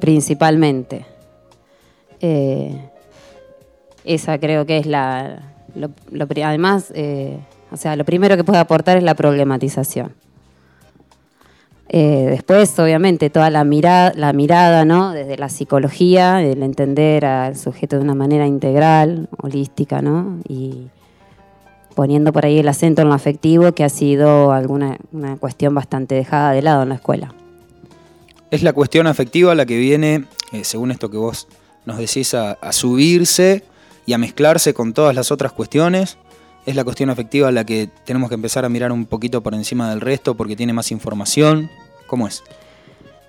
principalmente. Eh, esa creo que es la... además, eh, o sea, lo primero que puede aportar es la problematización. Eh, después, obviamente, toda la mirada, la mirada, ¿no? Desde la psicología, el entender al sujeto de una manera integral, holística, ¿no? Y poniendo por ahí el acento en lo afectivo, que ha sido alguna una cuestión bastante dejada de lado en la escuela. Es la cuestión afectiva la que viene, eh, según esto que vos nos decís, a, a subirse y a mezclarse con todas las otras cuestiones. Es la cuestión afectiva la que tenemos que empezar a mirar un poquito por encima del resto porque tiene más información. ¿Cómo es?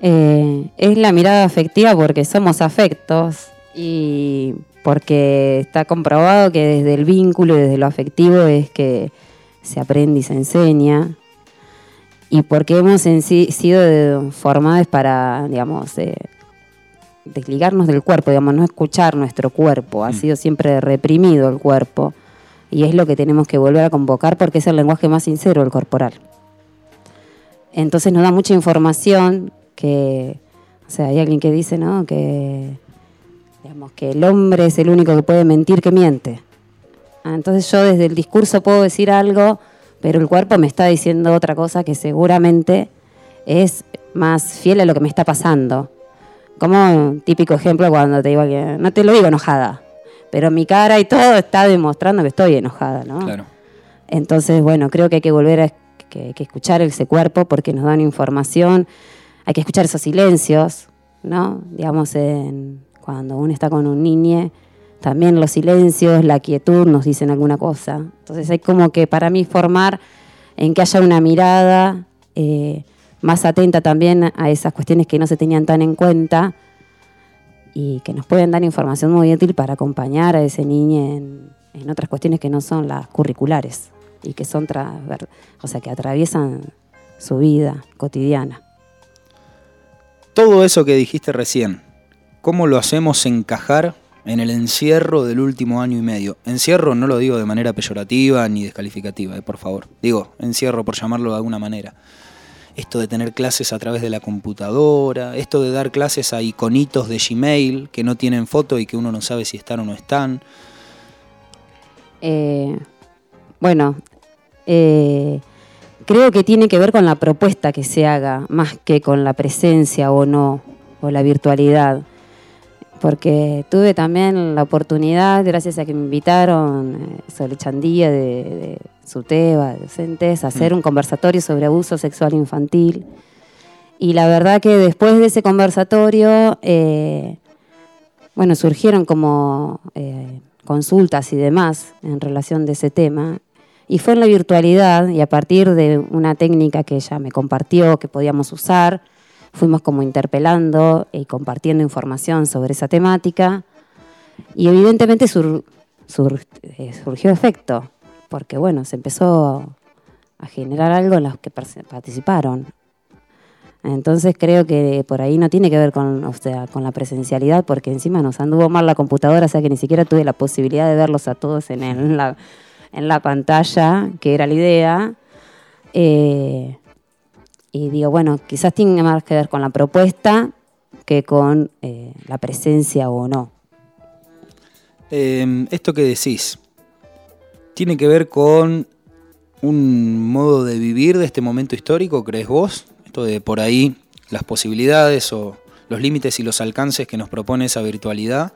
Eh, es la mirada afectiva porque somos afectos y porque está comprobado que desde el vínculo y desde lo afectivo es que se aprende y se enseña y porque hemos en sí- sido formados para, digamos, eh, desligarnos del cuerpo, digamos, no escuchar nuestro cuerpo, ha sido siempre reprimido el cuerpo y es lo que tenemos que volver a convocar porque es el lenguaje más sincero, el corporal. Entonces nos da mucha información que, o sea, hay alguien que dice, ¿no? Que, digamos, que el hombre es el único que puede mentir que miente. Ah, entonces yo desde el discurso puedo decir algo, pero el cuerpo me está diciendo otra cosa que seguramente es más fiel a lo que me está pasando. Como un típico ejemplo cuando te digo que no te lo digo enojada, pero mi cara y todo está demostrando que estoy enojada, ¿no? Claro. Entonces, bueno, creo que hay que volver a que, que escuchar ese cuerpo porque nos dan información. Hay que escuchar esos silencios, ¿no? Digamos, en- cuando uno está con un niño, también los silencios, la quietud nos dicen alguna cosa. Entonces hay como que para mí formar en que haya una mirada eh, más atenta también a esas cuestiones que no se tenían tan en cuenta y que nos pueden dar información muy útil para acompañar a ese niño en, en otras cuestiones que no son las curriculares y que son o sea que atraviesan su vida cotidiana. Todo eso que dijiste recién, ¿cómo lo hacemos encajar en el encierro del último año y medio. Encierro no lo digo de manera peyorativa ni descalificativa, eh, por favor. Digo, encierro por llamarlo de alguna manera. Esto de tener clases a través de la computadora, esto de dar clases a iconitos de Gmail que no tienen foto y que uno no sabe si están o no están. Eh, bueno, eh, creo que tiene que ver con la propuesta que se haga, más que con la presencia o no, o la virtualidad. Porque tuve también la oportunidad, gracias a que me invitaron, eh, sobre Chandía de, de Suteba, de docentes, a hacer Mm. un conversatorio sobre abuso sexual infantil. Y la verdad que después de ese conversatorio, eh, bueno, surgieron como eh, consultas y demás en relación de ese tema. Y fue en la virtualidad y a partir de una técnica que ella me compartió que podíamos usar, fuimos como interpelando y compartiendo información sobre esa temática. Y evidentemente eh, surgió efecto, porque bueno, se empezó a generar algo en los que participaron. Entonces creo que por ahí no tiene que ver con, o sea, con la presencialidad, porque encima nos anduvo mal la computadora, o sea que ni siquiera tuve la posibilidad de verlos a todos en, el- en la pantalla, que era la idea. Eh, y digo, bueno, quizás tiene más que ver con la propuesta que con eh, la presencia o no. Eh, esto que decís, ¿tiene que ver con un modo de vivir de este momento histórico, crees vos? Esto de por ahí las posibilidades o los límites y los alcances que nos propone esa virtualidad,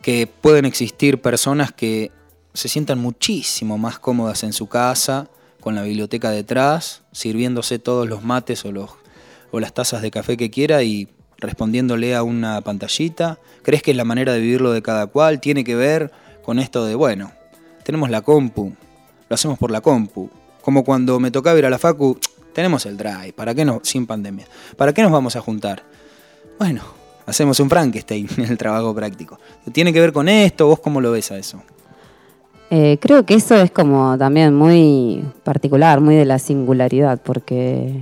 que pueden existir personas que se sientan muchísimo más cómodas en su casa, con la biblioteca detrás, sirviéndose todos los mates o, los, o las tazas de café que quiera y respondiéndole a una pantallita. ¿Crees que es la manera de vivirlo de cada cual? ¿Tiene que ver con esto de, bueno, tenemos la compu, lo hacemos por la compu? Como cuando me tocaba ir a la facu, tenemos el drive, ¿para qué no? Sin pandemia. ¿Para qué nos vamos a juntar? Bueno, hacemos un Frankenstein en el trabajo práctico. ¿Tiene que ver con esto? ¿Vos cómo lo ves a eso? Eh, creo que eso es como también muy particular, muy de la singularidad, porque,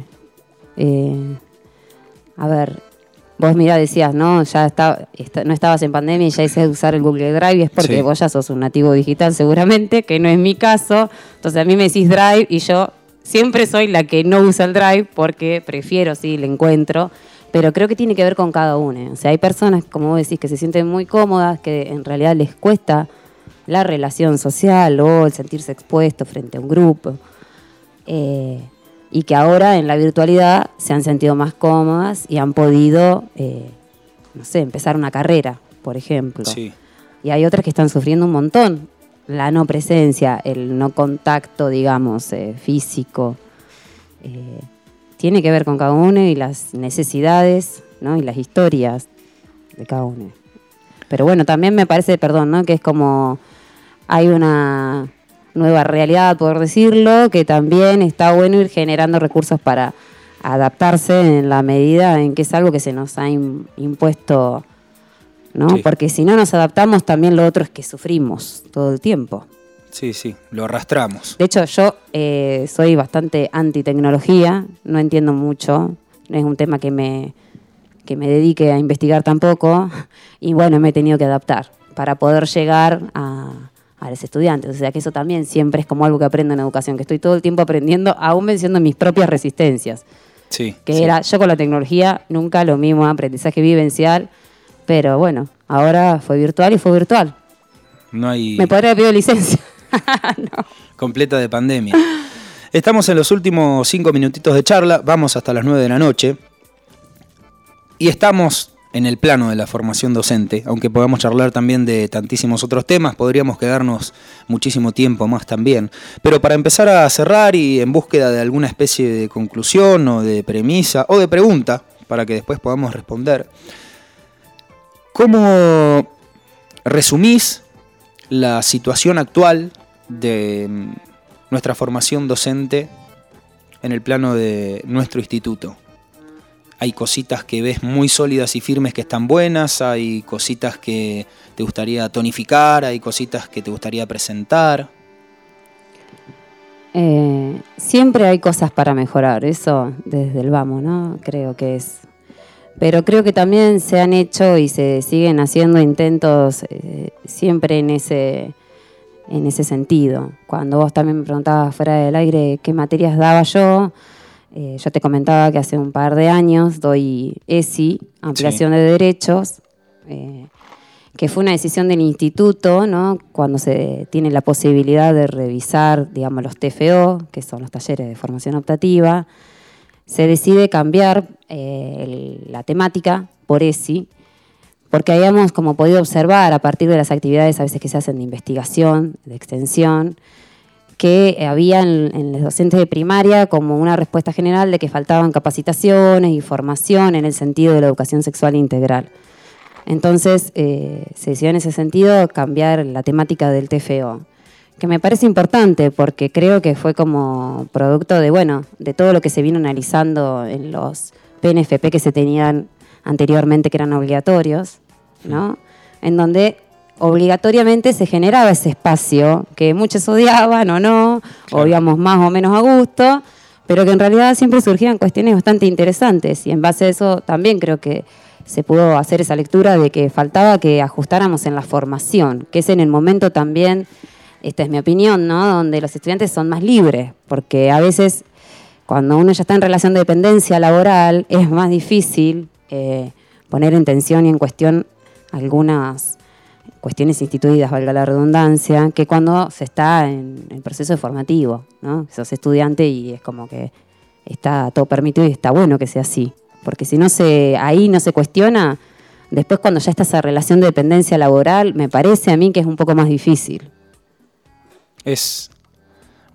eh, a ver, vos mirá, decías, no, ya está, está- no estabas en pandemia y ya hice usar el Google Drive, y es porque Sí. vos ya sos un nativo digital seguramente, que no es mi caso. Entonces a mí me decís Drive y yo siempre soy la que no usa el Drive porque prefiero, sí, el encuentro. Pero creo que tiene que ver con cada uno. O sea, hay personas, como vos decís, que se sienten muy cómodas, que en realidad les cuesta la relación social o el sentirse expuesto frente a un grupo. Eh, y que ahora en la virtualidad se han sentido más cómodas y han podido, eh, no sé, empezar una carrera, por ejemplo. Sí. Y hay otras que están sufriendo un montón. La no presencia, el no contacto, digamos, eh, físico. eh, tiene que ver con cada uno y las necesidades ¿no? y las historias de cada uno. Pero bueno, también me parece, perdón, ¿no? que es como hay una nueva realidad, por decirlo, que también está bueno ir generando recursos para adaptarse en la medida en que es algo que se nos ha im- impuesto, ¿no? Sí. Porque si no nos adaptamos, también lo otro es que sufrimos todo el tiempo. Sí, sí, lo arrastramos. De hecho, yo eh, soy bastante anti-tecnología, no entiendo mucho, no es un tema que me, que me dedique a investigar tampoco, <laughs> y bueno, me he tenido que adaptar para poder llegar a, a los estudiantes. O sea que eso también siempre es como algo que aprendo en educación, que estoy todo el tiempo aprendiendo, aún venciendo mis propias resistencias, Sí. que sí. era yo con la tecnología nunca lo mismo, aprendizaje vivencial, pero bueno, ahora fue virtual y fue virtual. No hay Me podría haber pedido licencia. <laughs> completa de pandemia. Estamos en los últimos cinco minutitos de charla, vamos hasta las nueve de la noche. Y estamos en el plano de la formación docente, aunque podamos charlar también de tantísimos otros temas, podríamos quedarnos muchísimo tiempo más también. Pero para empezar a cerrar y en búsqueda de alguna especie de conclusión o de premisa o de pregunta, para que después podamos responder, ¿cómo resumís la situación actual de mm, nuestra formación docente en el plano de nuestro instituto? Hay cositas que ves muy sólidas y firmes que están buenas, hay cositas que te gustaría tonificar, hay cositas que te gustaría presentar. Eh, siempre hay cosas para mejorar, eso desde el vamos, ¿no? Creo que es Pero creo que también se han hecho y se siguen haciendo intentos eh, siempre en ese, en ese sentido. Cuando vos también me preguntabas fuera del aire qué materias daba yo, eh, yo te comentaba que hace un par de años doy ESI, ampliación de derechos, eh, que fue una decisión del instituto, ¿no? cuando se tiene la posibilidad de revisar, digamos, los TFO, que son los talleres de formación optativa, se decide cambiar eh, la temática por ESI, porque habíamos como podido observar a partir de las actividades a veces que se hacen de investigación, de extensión, que había en, los docentes de primaria como una respuesta general de que faltaban capacitaciones y formación en el sentido de la educación sexual integral. Entonces eh, se decidió en ese sentido cambiar la temática del TFO, que me parece importante porque creo que fue como producto de, bueno, de todo lo que se vino analizando en los PNFP que se tenían anteriormente que eran obligatorios, ¿no? En donde obligatoriamente se generaba ese espacio que muchos odiaban o no, o íbamos más o menos a gusto, pero que en realidad siempre surgían cuestiones bastante interesantes y en base a eso también creo que se pudo hacer esa lectura de que faltaba que ajustáramos en la formación, que es en el momento también, esta es mi opinión, ¿no? donde los estudiantes son más libres, porque a veces cuando uno ya está en relación de dependencia laboral es más difícil eh, poner en tensión y en cuestión algunas cuestiones instituidas, valga la redundancia, que cuando se está en el proceso formativo, ¿no? Sos estudiante y es como que está todo permitido y está bueno que sea así. Porque si no se, ahí no se cuestiona, después cuando ya está esa relación de dependencia laboral, me parece a mí que es un poco más difícil. Es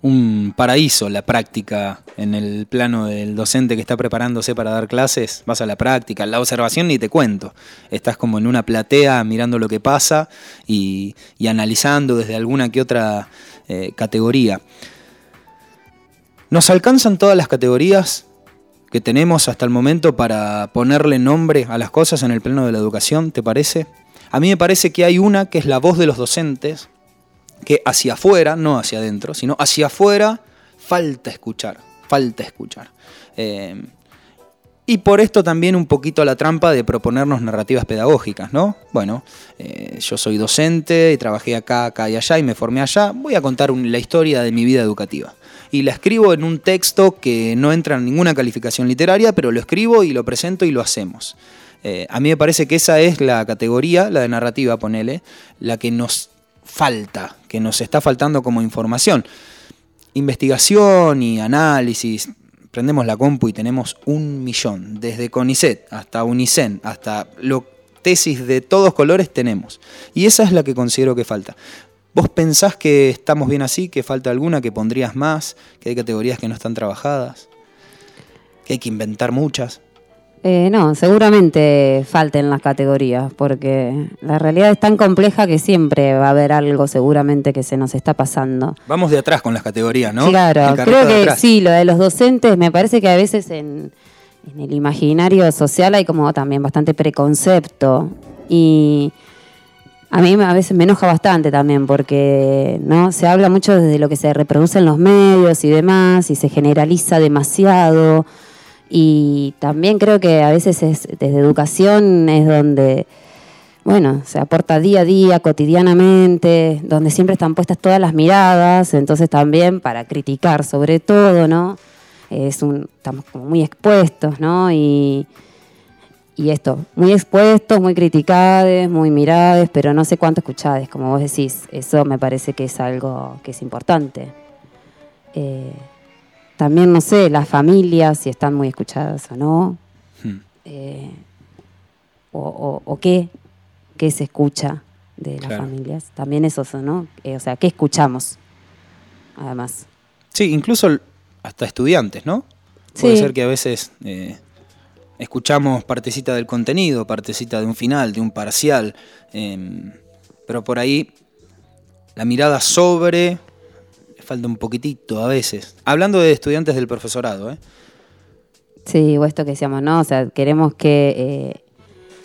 un paraíso la práctica en el plano del docente que está preparándose para dar clases, vas a la práctica, la observación ni te cuento, estás como en una platea mirando lo que pasa y, analizando desde alguna que otra eh, categoría. ¿Nos alcanzan todas las categorías que tenemos hasta el momento para ponerle nombre a las cosas en el plano de la educación, te parece? A mí me parece que hay una que es la voz de los docentes, que hacia afuera, no hacia adentro, sino hacia afuera, falta escuchar, falta escuchar. Eh, y por esto también un poquito la trampa de proponernos narrativas pedagógicas, ¿no? Bueno, eh, yo soy docente y trabajé acá, acá y allá y me formé allá, voy a contar la historia de mi vida educativa. Y la escribo en un texto que no entra en ninguna calificación literaria, pero lo escribo y lo presento y lo hacemos. Eh, a mí me parece que esa es la categoría, la de narrativa, ponele, la que nos falta, que nos está faltando como información. Investigación y análisis, prendemos la compu y tenemos un millón, desde CONICET hasta UNICEN, hasta lo, tesis de todos colores tenemos. Y esa es la que considero que falta. ¿Vos pensás que estamos bien así, que falta alguna, que pondrías más, que hay categorías que no están trabajadas, que hay que inventar muchas? Eh, no, seguramente falten las categorías, porque la realidad es tan compleja que siempre va a haber algo seguramente que se nos está pasando. Vamos de atrás con las categorías, ¿no? Claro, creo que sí, lo de los docentes, me parece que a veces en, en el imaginario social hay como también bastante preconcepto y a mí a veces me enoja bastante también porque no se habla mucho desde lo que se reproduce en los medios y demás y se generaliza demasiado y también creo que a veces desde educación es donde, bueno, se aporta día a día, cotidianamente, donde siempre están puestas todas las miradas, entonces también para criticar sobre todo, ¿no? Es un, estamos como muy expuestos, ¿no? Y, y esto, muy expuestos, muy criticados, muy mirados, pero no sé cuánto escuchades, como vos decís. Eso me parece que es algo que es importante. Eh, también, no sé, las familias, si están muy escuchadas o no. Hmm. Eh, o, qué, qué se escucha de las familias. También eso, ¿no? Eh, o sea, ¿qué escuchamos? Además. Sí, incluso hasta estudiantes, ¿no? Puede ser que a veces eh, escuchamos partecita del contenido, partecita de un final, de un parcial, em, pero por ahí la mirada sobre falta un poquitito a veces. Hablando de estudiantes del profesorado, ¿eh? Sí, o esto que decíamos, ¿no? O sea, queremos que eh,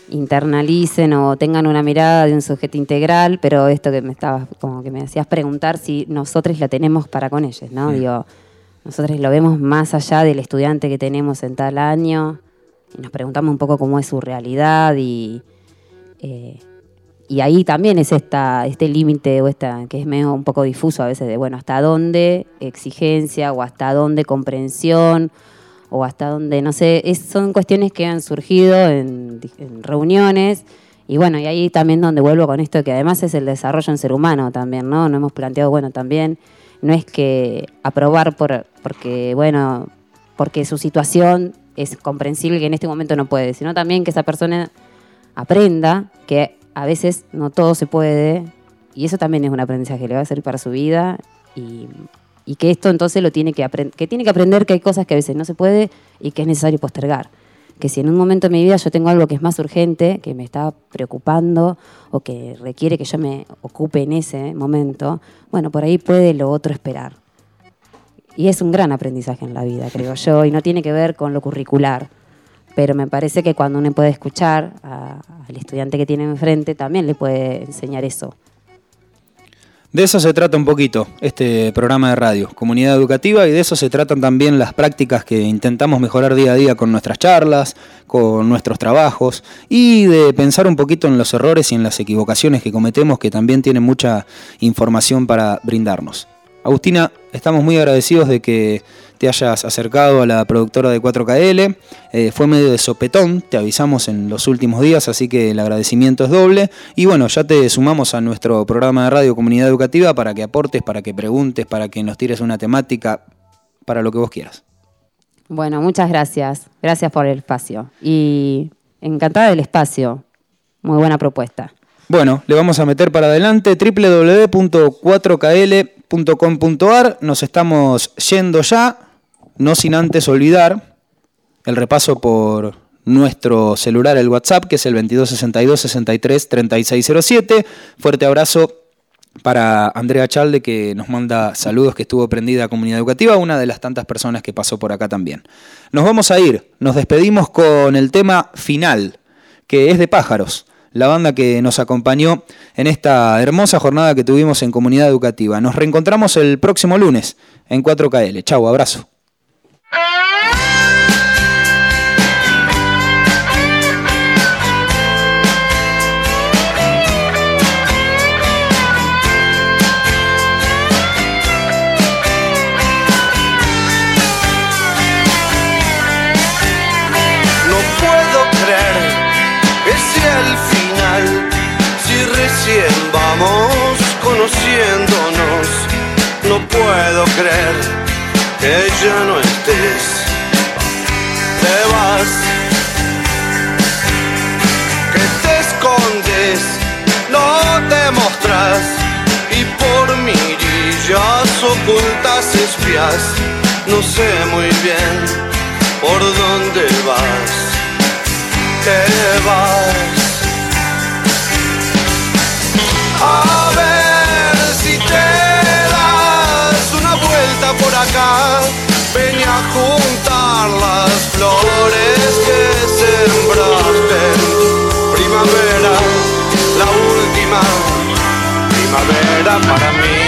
internalicen o tengan una mirada de un sujeto integral, pero esto que me estabas, como que me hacías preguntar si nosotros la tenemos para con ellos, ¿no? Digo, nosotros lo vemos más allá del estudiante que tenemos en tal año, y nos preguntamos un poco cómo es su realidad y, eh, y ahí también es esta, este límite o esta que es medio un poco difuso a veces de, bueno, hasta dónde exigencia o hasta dónde comprensión o hasta dónde, no sé, son cuestiones que han surgido en, en reuniones y bueno, y ahí también donde vuelvo con esto que además es el desarrollo en ser humano también, ¿no? No hemos planteado, bueno, también no es que aprobar por, porque, bueno, porque su situación es comprensible que en este momento no puede, sino también que esa persona aprenda que a veces no todo se puede y eso también es un aprendizaje que le va a servir para su vida y, y que esto entonces lo tiene que aprender, que tiene que aprender que hay cosas que a veces no se puede y que es necesario postergar. Que si en un momento de mi vida yo tengo algo que es más urgente, que me está preocupando o que requiere que yo me ocupe en ese momento, bueno, por ahí puede lo otro esperar. Y es un gran aprendizaje en la vida, creo yo, y no tiene que ver con lo curricular. Pero me parece que cuando uno puede escuchar al estudiante que tiene enfrente, también le puede enseñar eso. De eso se trata un poquito este programa de radio, comunidad educativa, y de eso se tratan también las prácticas que intentamos mejorar día a día con nuestras charlas, con nuestros trabajos, y de pensar un poquito en los errores y en las equivocaciones que cometemos, que también tienen mucha información para brindarnos. Agustina, estamos muy agradecidos de que te hayas acercado a la productora de 4KL. Eh, fue medio de sopetón, te avisamos en los últimos días, así que el agradecimiento es doble. Y bueno, ya te sumamos a nuestro programa de radio Comunidad Educativa para que aportes, para que preguntes, para que nos tires una temática, para lo que vos quieras. Bueno, muchas gracias. Gracias por el espacio. Y encantada del espacio. Muy buena propuesta. Bueno, le vamos a meter para adelante www.4kl.com.ar. Nos estamos yendo ya, no sin antes olvidar el repaso por nuestro celular, el WhatsApp, que es el 2262 63 3607. Fuerte abrazo para Andrea Chalde, que nos manda saludos, que estuvo prendida a Comunidad Educativa, una de las tantas personas que pasó por acá también. Nos vamos a ir, nos despedimos con el tema final, que es de Pájaros, la banda que nos acompañó en esta hermosa jornada que tuvimos en Comunidad Educativa. Nos reencontramos el próximo lunes en 4KL. Chau, abrazo. Creer que ya no estés. Te vas, que te escondes, no te mostras y por mirillas ocultas espías. No sé muy bien por dónde vas, te vas. A por acá, ven a juntar las flores que sembraste. Primavera, la última primavera para mí.